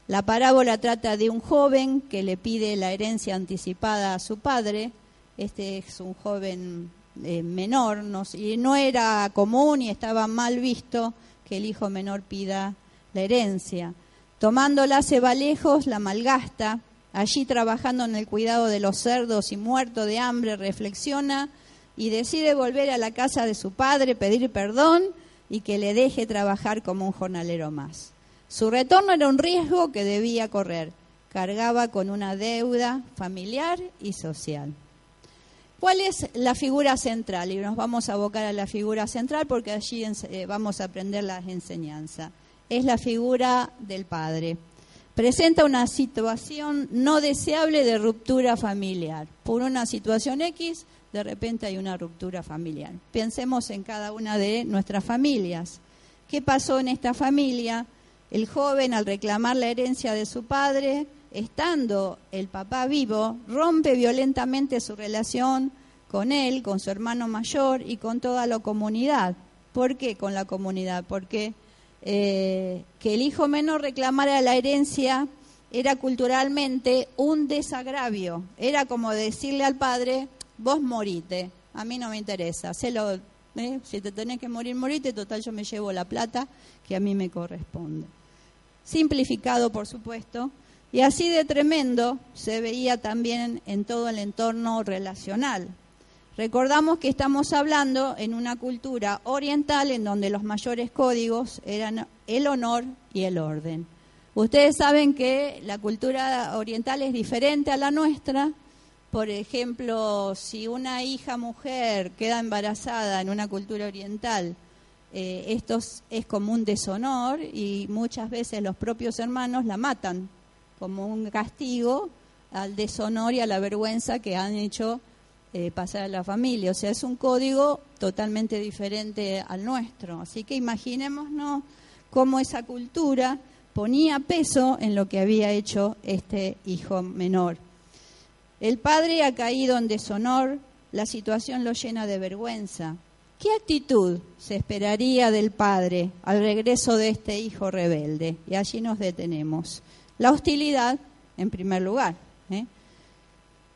La parábola trata de un joven que le pide la herencia anticipada a su padre. Este es un joven eh, menor no, y no era común y estaba mal visto que el hijo menor pida la herencia. Tomándola se va lejos, la malgasta. Allí trabajando en el cuidado de los cerdos y muerto de hambre, reflexiona y decide volver a la casa de su padre, pedir perdón y que le deje trabajar como un jornalero más. Su retorno era un riesgo que debía correr. Cargaba con una deuda familiar y social. ¿Cuál es la figura central? Y nos vamos a abocar a la figura central porque allí eh, vamos a aprender la enseñanza. Es la figura del padre. Presenta una situación no deseable de ruptura familiar. Por una situación X, de repente hay una ruptura familiar. Pensemos en cada una de nuestras familias. ¿Qué pasó en esta familia? El joven, al reclamar la herencia de su padre, estando el papá vivo, rompe violentamente su relación con él, con su hermano mayor y con toda la comunidad. ¿Por qué con la comunidad? Porque eh, que el hijo menor reclamara la herencia era culturalmente un desagravio. Era como decirle al padre, vos morite, a mí no me interesa, ¿eh? si te tenés que morir, morite, total yo me llevo la plata que a mí me corresponde simplificado por supuesto, y así de tremendo se veía también en todo el entorno relacional. Recordamos que estamos hablando en una cultura oriental en donde los mayores códigos eran el honor y el orden. Ustedes saben que la cultura oriental es diferente a la nuestra. Por ejemplo, si una hija mujer queda embarazada en una cultura oriental eh, esto es como un deshonor y muchas veces los propios hermanos la matan como un castigo al deshonor y a la vergüenza que han hecho eh, pasar a la familia. O sea, es un código totalmente diferente al nuestro. Así que imaginémonos cómo esa cultura ponía peso en lo que había hecho este hijo menor. El padre ha caído en deshonor, la situación lo llena de vergüenza. ¿Qué actitud se esperaría del padre al regreso de este hijo rebelde? Y allí nos detenemos. La hostilidad, en primer lugar. ¿eh?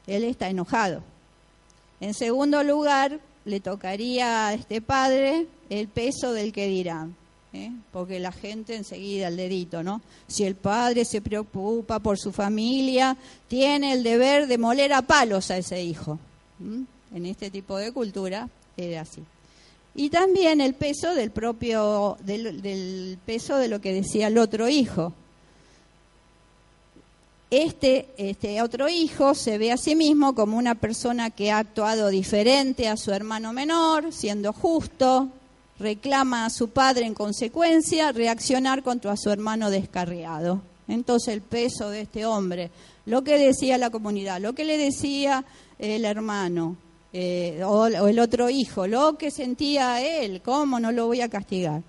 Él está enojado. En segundo lugar, le tocaría a este padre el peso del que dirán. ¿eh? porque la gente enseguida el dedito, ¿no? Si el padre se preocupa por su familia, tiene el deber de moler a palos a ese hijo. En este tipo de cultura era así. Y también el peso del propio, del, peso de lo que decía el otro hijo. Este, este otro hijo se ve a sí mismo como una persona que ha actuado diferente a su hermano menor, siendo justo, reclama a su padre en consecuencia reaccionar contra su hermano descarriado. Entonces el peso de este hombre, lo que decía la comunidad, lo que le decía el hermano eh, o, o el otro hijo, lo que sentía él, ¿cómo no lo voy a castigar?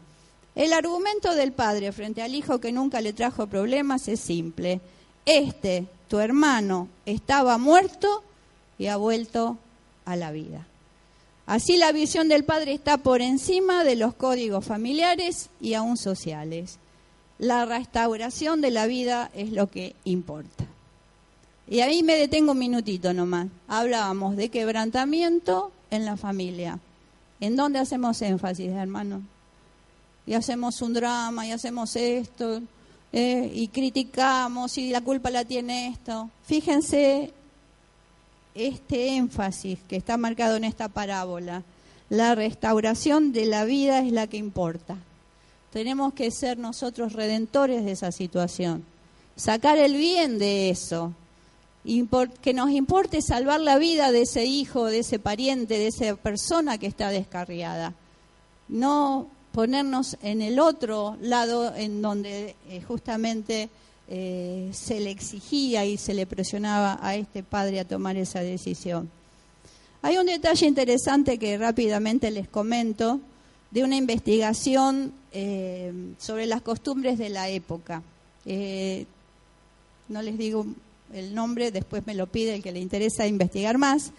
El argumento del padre frente al hijo que nunca le trajo problemas es simple. Este, tu hermano, estaba muerto y ha vuelto a la vida. Así la visión del padre está por encima de los códigos familiares y aún sociales. La restauración de la vida es lo que importa. Y ahí me detengo un minutito nomás. Hablábamos de quebrantamiento en la familia. ¿En dónde hacemos énfasis, hermano? Y hacemos un drama, y hacemos esto, eh, y criticamos, y la culpa la tiene esto. Fíjense este énfasis que está marcado en esta parábola. La restauración de la vida es la que importa. Tenemos que ser nosotros redentores de esa situación, sacar el bien de eso, que nos importe salvar la vida de ese hijo, de ese pariente, de esa persona que está descarriada. No ponernos en el otro lado en donde eh, justamente eh, se le exigía y se le presionaba a este padre a tomar esa decisión. Hay un detalle interesante que rápidamente les comento de una investigación eh, sobre las costumbres de la época. No les digo el nombre, después me lo pide el que le interesa investigar más.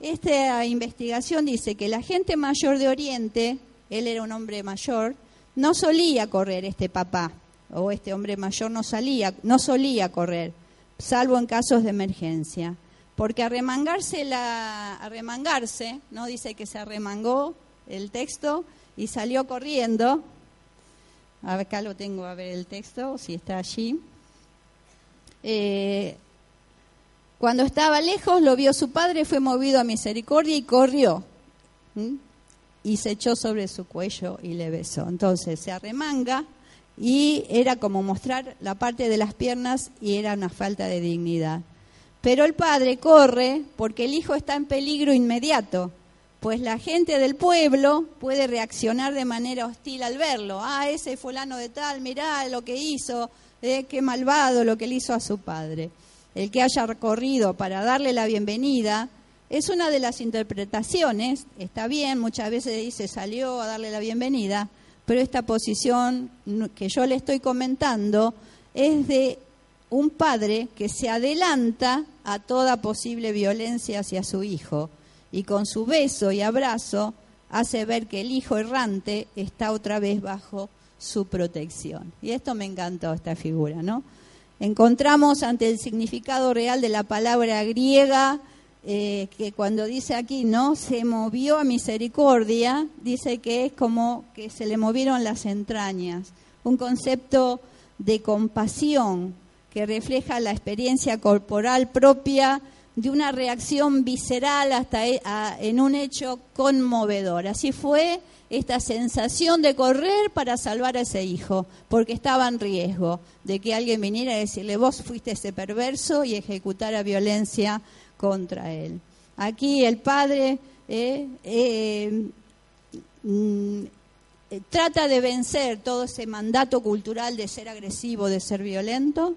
Esta investigación dice que la gente mayor de Oriente, él era un hombre mayor, no solía correr este papá, o este hombre mayor no salía, no solía correr, salvo en casos de emergencia. Porque arremangarse la, arremangarse, no dice que se arremangó el texto y salió corriendo. Acá lo tengo a ver el texto, si está allí. Eh, cuando estaba lejos, lo vio su padre, fue movido a misericordia y corrió. Y se echó sobre su cuello y le besó. Entonces se arremanga y era como mostrar la parte de las piernas y era una falta de dignidad. Pero el padre corre porque el hijo está en peligro inmediato, pues la gente del pueblo puede reaccionar de manera hostil al verlo. Ah, ese fulano de tal, mirá lo que hizo, eh, qué malvado lo que le hizo a su padre. El que haya corrido para darle la bienvenida es una de las interpretaciones, está bien, muchas veces dice salió a darle la bienvenida, pero esta posición que yo le estoy comentando es de un padre que se adelanta a toda posible violencia hacia su hijo y con su beso y abrazo hace ver que el hijo errante está otra vez bajo su protección. Y esto me encantó, esta figura, ¿no? Encontramos ante el significado real de la palabra griega eh, que cuando dice aquí, ¿no? Se movió a misericordia, dice que es como que se le movieron las entrañas. Un concepto de compasión que refleja la experiencia corporal propia de una reacción visceral hasta e, en un hecho conmovedor. Así fue esta sensación de correr para salvar a ese hijo, porque estaba en riesgo de que alguien viniera a decirle, vos fuiste ese perverso y ejecutara violencia contra él. Aquí el padre eh, eh, mm, eh, trata de vencer todo ese mandato cultural de ser agresivo, de ser violento,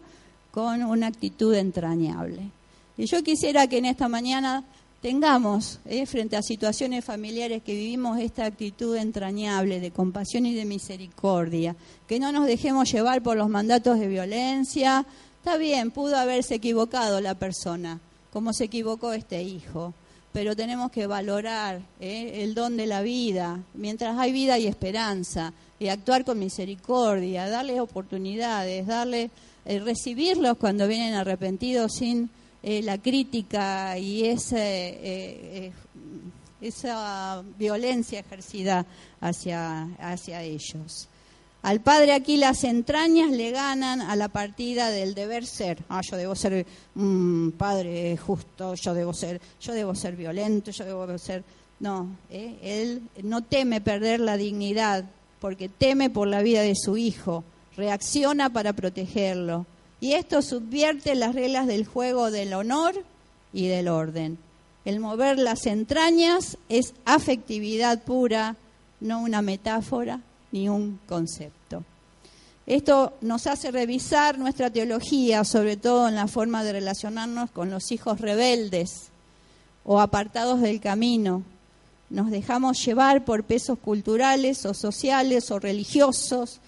con una actitud entrañable. Y yo quisiera que en esta mañana tengamos eh, frente a situaciones familiares que vivimos esta actitud entrañable de compasión y de misericordia, que no nos dejemos llevar por los mandatos de violencia. Está bien, pudo haberse equivocado la persona, como se equivocó este hijo, pero tenemos que valorar eh, el don de la vida, mientras hay vida y esperanza, y actuar con misericordia, darles oportunidades, darle, eh, recibirlos cuando vienen arrepentidos sin eh, la crítica y ese, eh, eh, esa violencia ejercida hacia, hacia ellos. Al padre aquí las entrañas le ganan a la partida del deber ser. Ah, yo debo ser un padre justo, yo debo ser, yo debo ser violento, yo debo ser. No, él no teme perder la dignidad porque teme por la vida de su hijo, reacciona para protegerlo, y esto subvierte las reglas del juego del honor y del orden. El mover las entrañas es afectividad pura, no una metáfora ni un concepto. Esto nos hace revisar nuestra teología, sobre todo en la forma de relacionarnos con los hijos rebeldes o apartados del camino. Nos dejamos llevar por pesos culturales o sociales o religiosos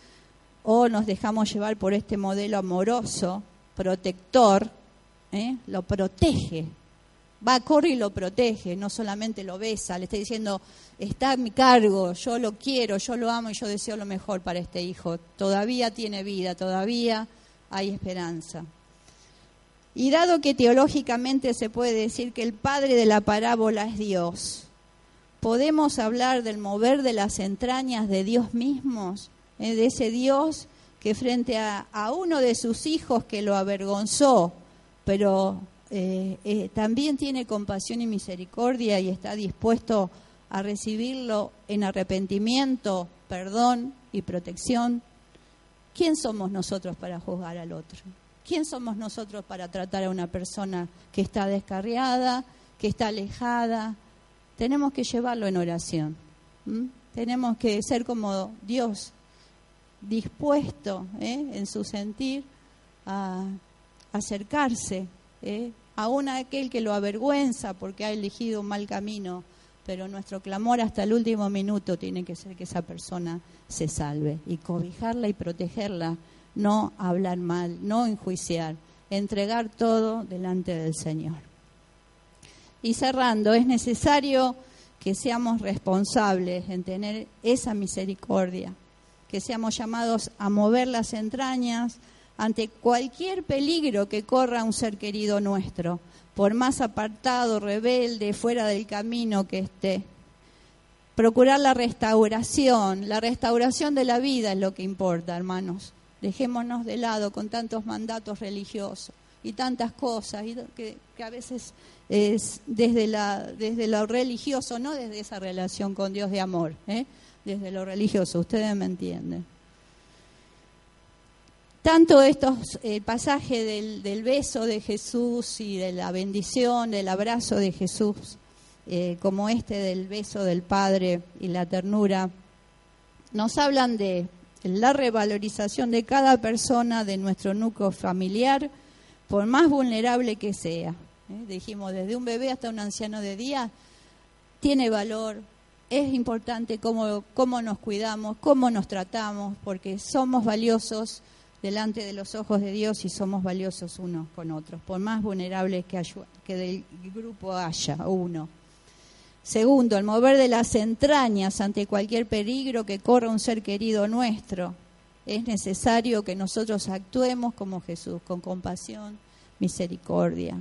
o nos dejamos llevar por este modelo amoroso, protector, ¿eh? lo protege. Va, corre y lo protege, no solamente lo besa, le está diciendo, está a mi cargo, yo lo quiero, yo lo amo y yo deseo lo mejor para este hijo. Todavía tiene vida, todavía hay esperanza. Y dado que teológicamente se puede decir que el padre de la parábola es Dios, ¿podemos hablar del mover de las entrañas de Dios mismos? Eh, de ese Dios que frente a, uno de sus hijos que lo avergonzó, pero eh, eh, también tiene compasión y misericordia y está dispuesto a recibirlo en arrepentimiento, perdón y protección. ¿Quién somos nosotros para juzgar al otro? ¿Quién somos nosotros para tratar a una persona que está descarriada, que está alejada? Tenemos que llevarlo en oración. Tenemos que ser como Dios dispuesto ¿eh? en su sentir a acercarse, ¿eh? aún a aquel que lo avergüenza porque ha elegido un mal camino, pero nuestro clamor hasta el último minuto tiene que ser que esa persona se salve y cobijarla y protegerla, no hablar mal, no enjuiciar, entregar todo delante del Señor. Y cerrando, es necesario que seamos responsables en tener esa misericordia que seamos llamados a mover las entrañas ante cualquier peligro que corra un ser querido nuestro, por más apartado, rebelde, fuera del camino que esté. Procurar la restauración, la restauración de la vida es lo que importa, hermanos. Dejémonos de lado con tantos mandatos religiosos y tantas cosas que, a veces es desde, la, desde lo religioso, no desde esa relación con Dios de amor. ¿eh? Desde lo religioso, ustedes me entienden. Tanto estos, el pasaje del, beso de Jesús y de la bendición, del abrazo de Jesús, eh, como este del beso del Padre y la ternura, nos hablan de la revalorización de cada persona de nuestro núcleo familiar, por más vulnerable que sea. ¿eh? Dijimos, desde un bebé hasta un anciano de día, tiene valor, es importante cómo, cómo nos cuidamos, cómo nos tratamos, porque somos valiosos delante de los ojos de Dios y somos valiosos unos con otros, por más vulnerables que, que del grupo haya uno. Segundo, el mover de las entrañas ante cualquier peligro que corra un ser querido nuestro. Es necesario que nosotros actuemos como Jesús, con compasión, misericordia.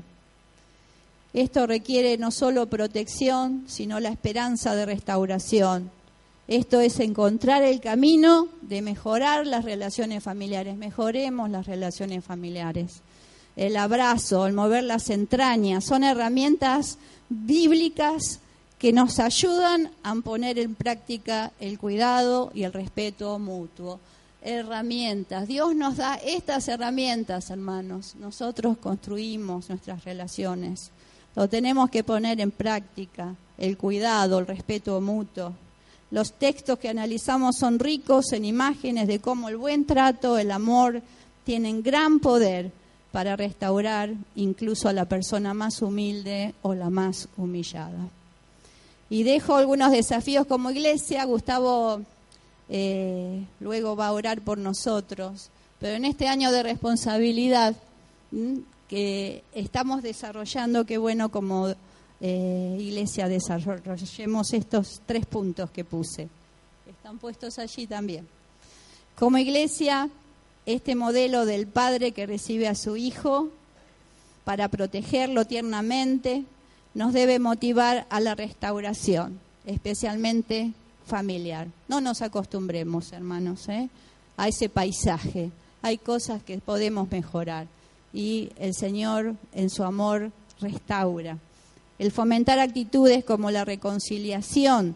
Esto requiere no solo protección, sino la esperanza de restauración. Esto es encontrar el camino de mejorar las relaciones familiares. Mejoremos las relaciones familiares. El abrazo, el mover las entrañas, son herramientas bíblicas que nos ayudan a poner en práctica el cuidado y el respeto mutuo. Herramientas. Dios nos da estas herramientas, hermanos. Nosotros construimos nuestras relaciones. Lo tenemos que poner en práctica, el cuidado, el respeto mutuo. Los textos que analizamos son ricos en imágenes de cómo el buen trato, el amor, tienen gran poder para restaurar incluso a la persona más humilde o la más humillada. Y dejo algunos desafíos como iglesia. Gustavo eh, luego va a orar por nosotros. Pero en este año de responsabilidad que estamos desarrollando, qué bueno como eh, iglesia desarrollemos estos tres puntos que puse. Están puestos allí también. Como iglesia, este modelo del padre que recibe a su hijo para protegerlo tiernamente nos debe motivar a la restauración, especialmente familiar. No nos acostumbremos, hermanos, ¿eh? a ese paisaje. Hay cosas que podemos mejorar y el Señor en su amor restaura. El fomentar actitudes como la reconciliación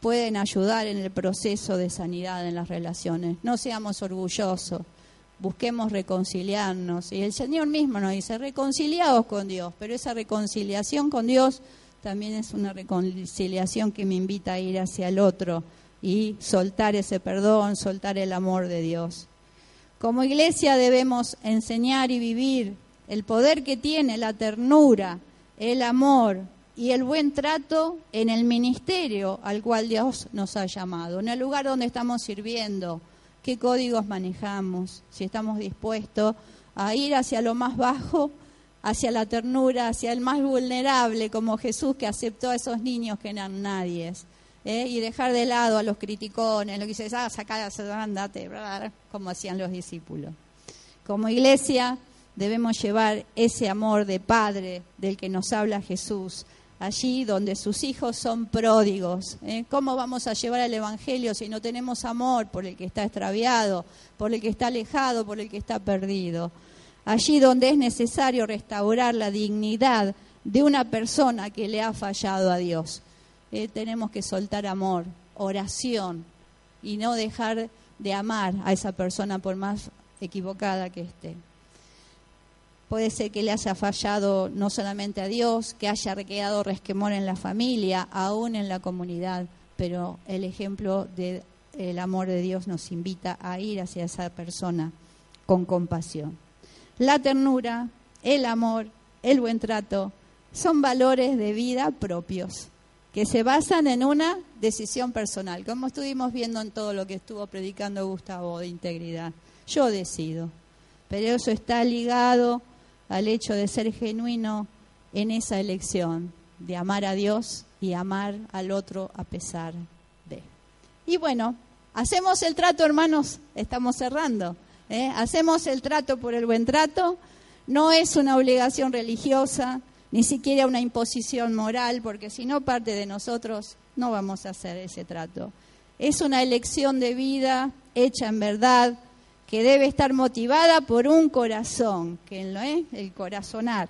pueden ayudar en el proceso de sanidad en las relaciones. No seamos orgullosos, busquemos reconciliarnos. Y el Señor mismo nos dice, reconciliados con Dios, pero esa reconciliación con Dios también es una reconciliación que me invita a ir hacia el otro y soltar ese perdón, soltar el amor de Dios. Como iglesia debemos enseñar y vivir el poder que tiene la ternura, el amor y el buen trato en el ministerio al cual Dios nos ha llamado, en el lugar donde estamos sirviendo, qué códigos manejamos, si estamos dispuestos a ir hacia lo más bajo, hacia la ternura, hacia el más vulnerable, como Jesús que aceptó a esos niños que eran nadies. ¿Eh? y dejar de lado a los criticones, lo que dices, ah, saca, andate, como hacían los discípulos. Como iglesia debemos llevar ese amor de Padre del que nos habla Jesús, allí donde sus hijos son pródigos. ¿eh? ¿Cómo vamos a llevar el Evangelio si no tenemos amor por el que está extraviado, por el que está alejado, por el que está perdido? Allí donde es necesario restaurar la dignidad de una persona que le ha fallado a Dios. ¿Eh? tenemos que soltar amor, oración y no dejar de amar a esa persona por más equivocada que esté. Puede ser que le haya fallado no solamente a Dios, que haya quedado resquemor en la familia, aún en la comunidad, pero el ejemplo del amor de Dios nos invita a ir hacia esa persona con compasión. La ternura, el amor, el buen trato son valores de vida propios que se basan en una decisión personal, como estuvimos viendo en todo lo que estuvo predicando Gustavo de integridad. Yo decido, pero eso está ligado al hecho de ser genuino en esa elección, de amar a Dios y amar al otro a pesar de. Y bueno, hacemos el trato, hermanos, estamos cerrando. ¿eh? Hacemos el trato por el buen trato, no es una obligación religiosa, ni siquiera una imposición moral, porque si no parte de nosotros, no vamos a hacer ese trato. Es una elección de vida hecha en verdad, que debe estar motivada por un corazón, que en lo, es el corazonar,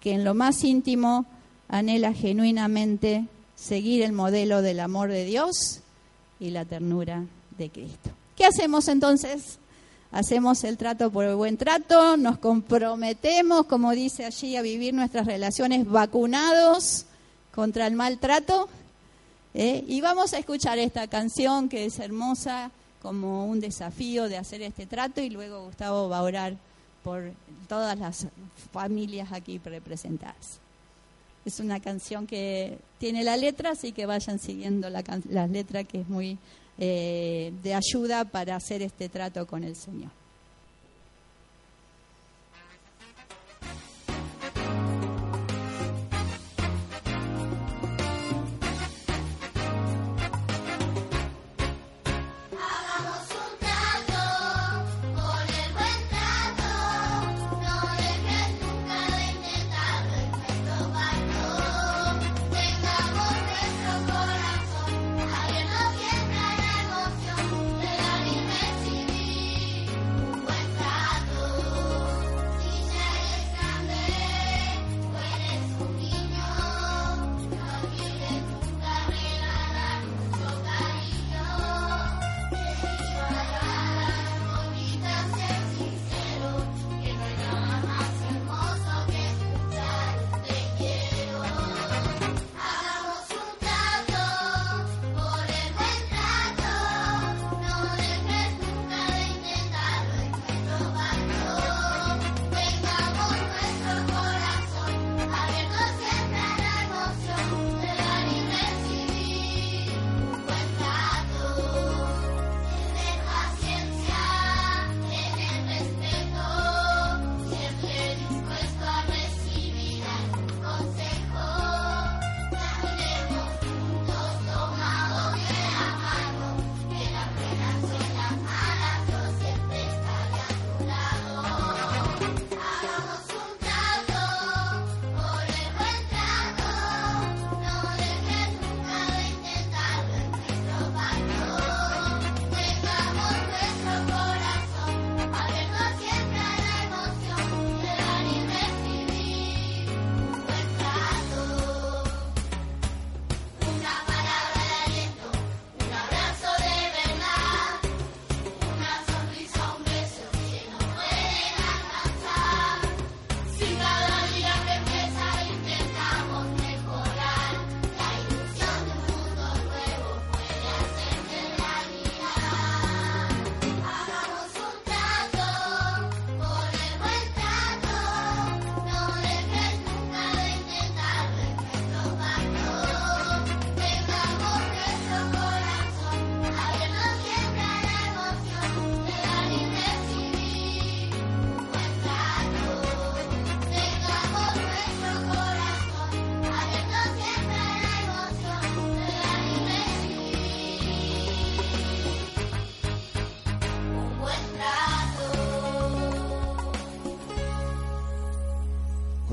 que en lo más íntimo anhela genuinamente seguir el modelo del amor de Dios y la ternura de Cristo. ¿Qué hacemos entonces? Hacemos el trato por el buen trato, nos comprometemos, como dice allí, a vivir nuestras relaciones vacunados contra el maltrato. ¿eh? Y vamos a escuchar esta canción que es hermosa como un desafío de hacer este trato y luego Gustavo va a orar por todas las familias aquí representadas. Es una canción que tiene la letra, así que vayan siguiendo la, la letra que es muy eh, de ayuda para hacer este trato con el Señor.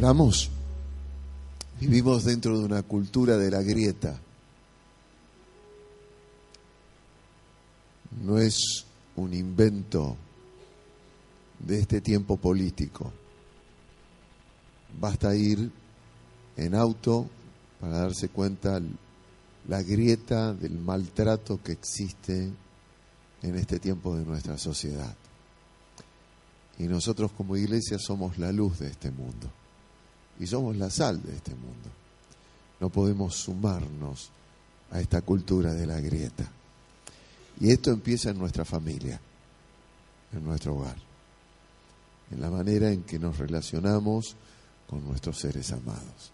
Oramos. Vivimos dentro de una cultura de la grieta. No es un invento de este tiempo político. Basta ir en auto para darse cuenta la grieta del maltrato que existe en este tiempo de nuestra sociedad. Y nosotros como iglesia somos la luz de este mundo y somos la sal de este mundo. No podemos sumarnos a esta cultura de la grieta. Y esto empieza en nuestra familia, en nuestro hogar, en la manera en que nos relacionamos con nuestros seres amados.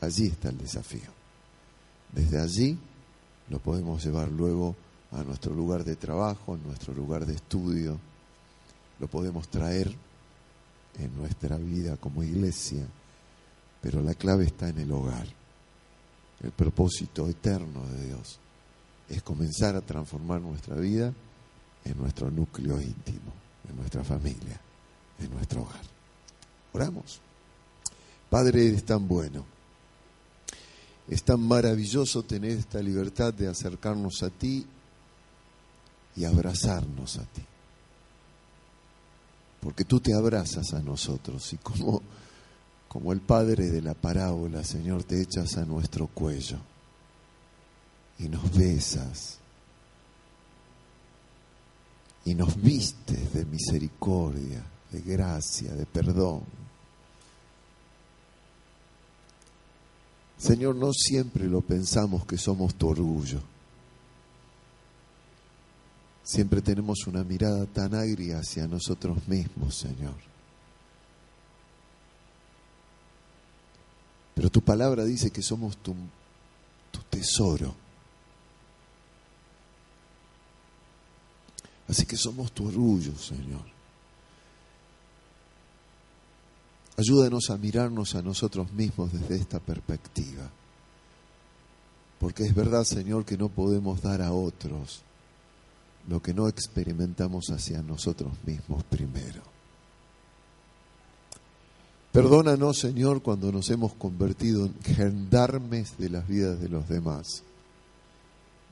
Allí está el desafío. Desde allí lo podemos llevar luego a nuestro lugar de trabajo, a nuestro lugar de estudio, lo podemos traer en nuestra vida como iglesia, pero la clave está en el hogar. El propósito eterno de Dios es comenzar a transformar nuestra vida en nuestro núcleo íntimo, en nuestra familia, en nuestro hogar. Oramos. Padre, eres tan bueno. Es tan maravilloso tener esta libertad de acercarnos a ti y abrazarnos a ti porque tú te abrazas a nosotros y como, como el Padre de la parábola, Señor, te echas a nuestro cuello y nos besas y nos vistes de misericordia, de gracia, de perdón. Señor, no siempre lo pensamos que somos tu orgullo Siempre tenemos una mirada tan agria hacia nosotros mismos, Señor. Tu palabra dice que somos tu, tu tesoro. Así que somos tu orgullo, Señor. Ayúdanos a mirarnos a nosotros mismos desde esta perspectiva. Porque es verdad, Señor, que no podemos dar a otros lo que no experimentamos hacia nosotros mismos primero. Perdónanos, Señor, cuando nos hemos convertido en gendarmes de las vidas de los demás,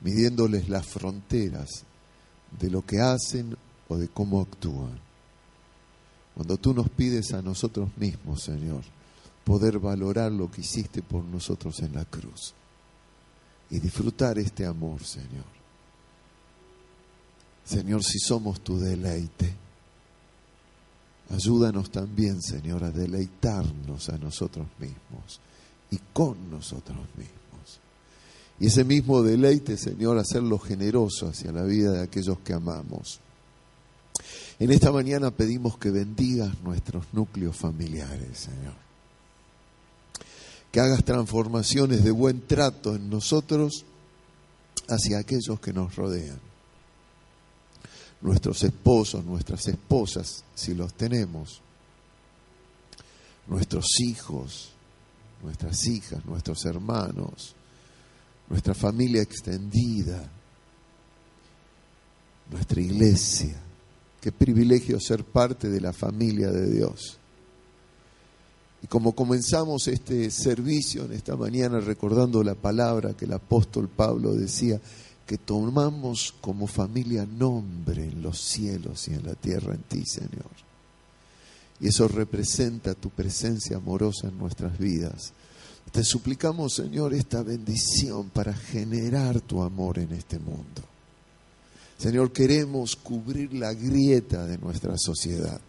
midiéndoles las fronteras de lo que hacen o de cómo actúan. Cuando tú nos pides a nosotros mismos, Señor, poder valorar lo que hiciste por nosotros en la cruz y disfrutar este amor, Señor Señor, si somos tu deleite, ayúdanos también, Señor, a deleitarnos a nosotros mismos y con nosotros mismos. Y ese mismo deleite, Señor, hacerlo generoso hacia la vida de aquellos que amamos. En esta mañana pedimos que bendigas nuestros núcleos familiares, Señor. Que hagas transformaciones de buen trato en nosotros hacia aquellos que nos rodean nuestros esposos, nuestras esposas, si los tenemos, nuestros hijos, nuestras hijas, nuestros hermanos, nuestra familia extendida, nuestra iglesia. Qué privilegio ser parte de la familia de Dios. Y como comenzamos este servicio en esta mañana recordando la palabra que el apóstol Pablo decía, que tomamos como familia nombre en los cielos y en la tierra en ti, Señor. Y eso representa tu presencia amorosa en nuestras vidas. Te suplicamos, Señor, esta bendición para generar tu amor en este mundo. Señor, queremos cubrir la grieta de nuestra sociedad.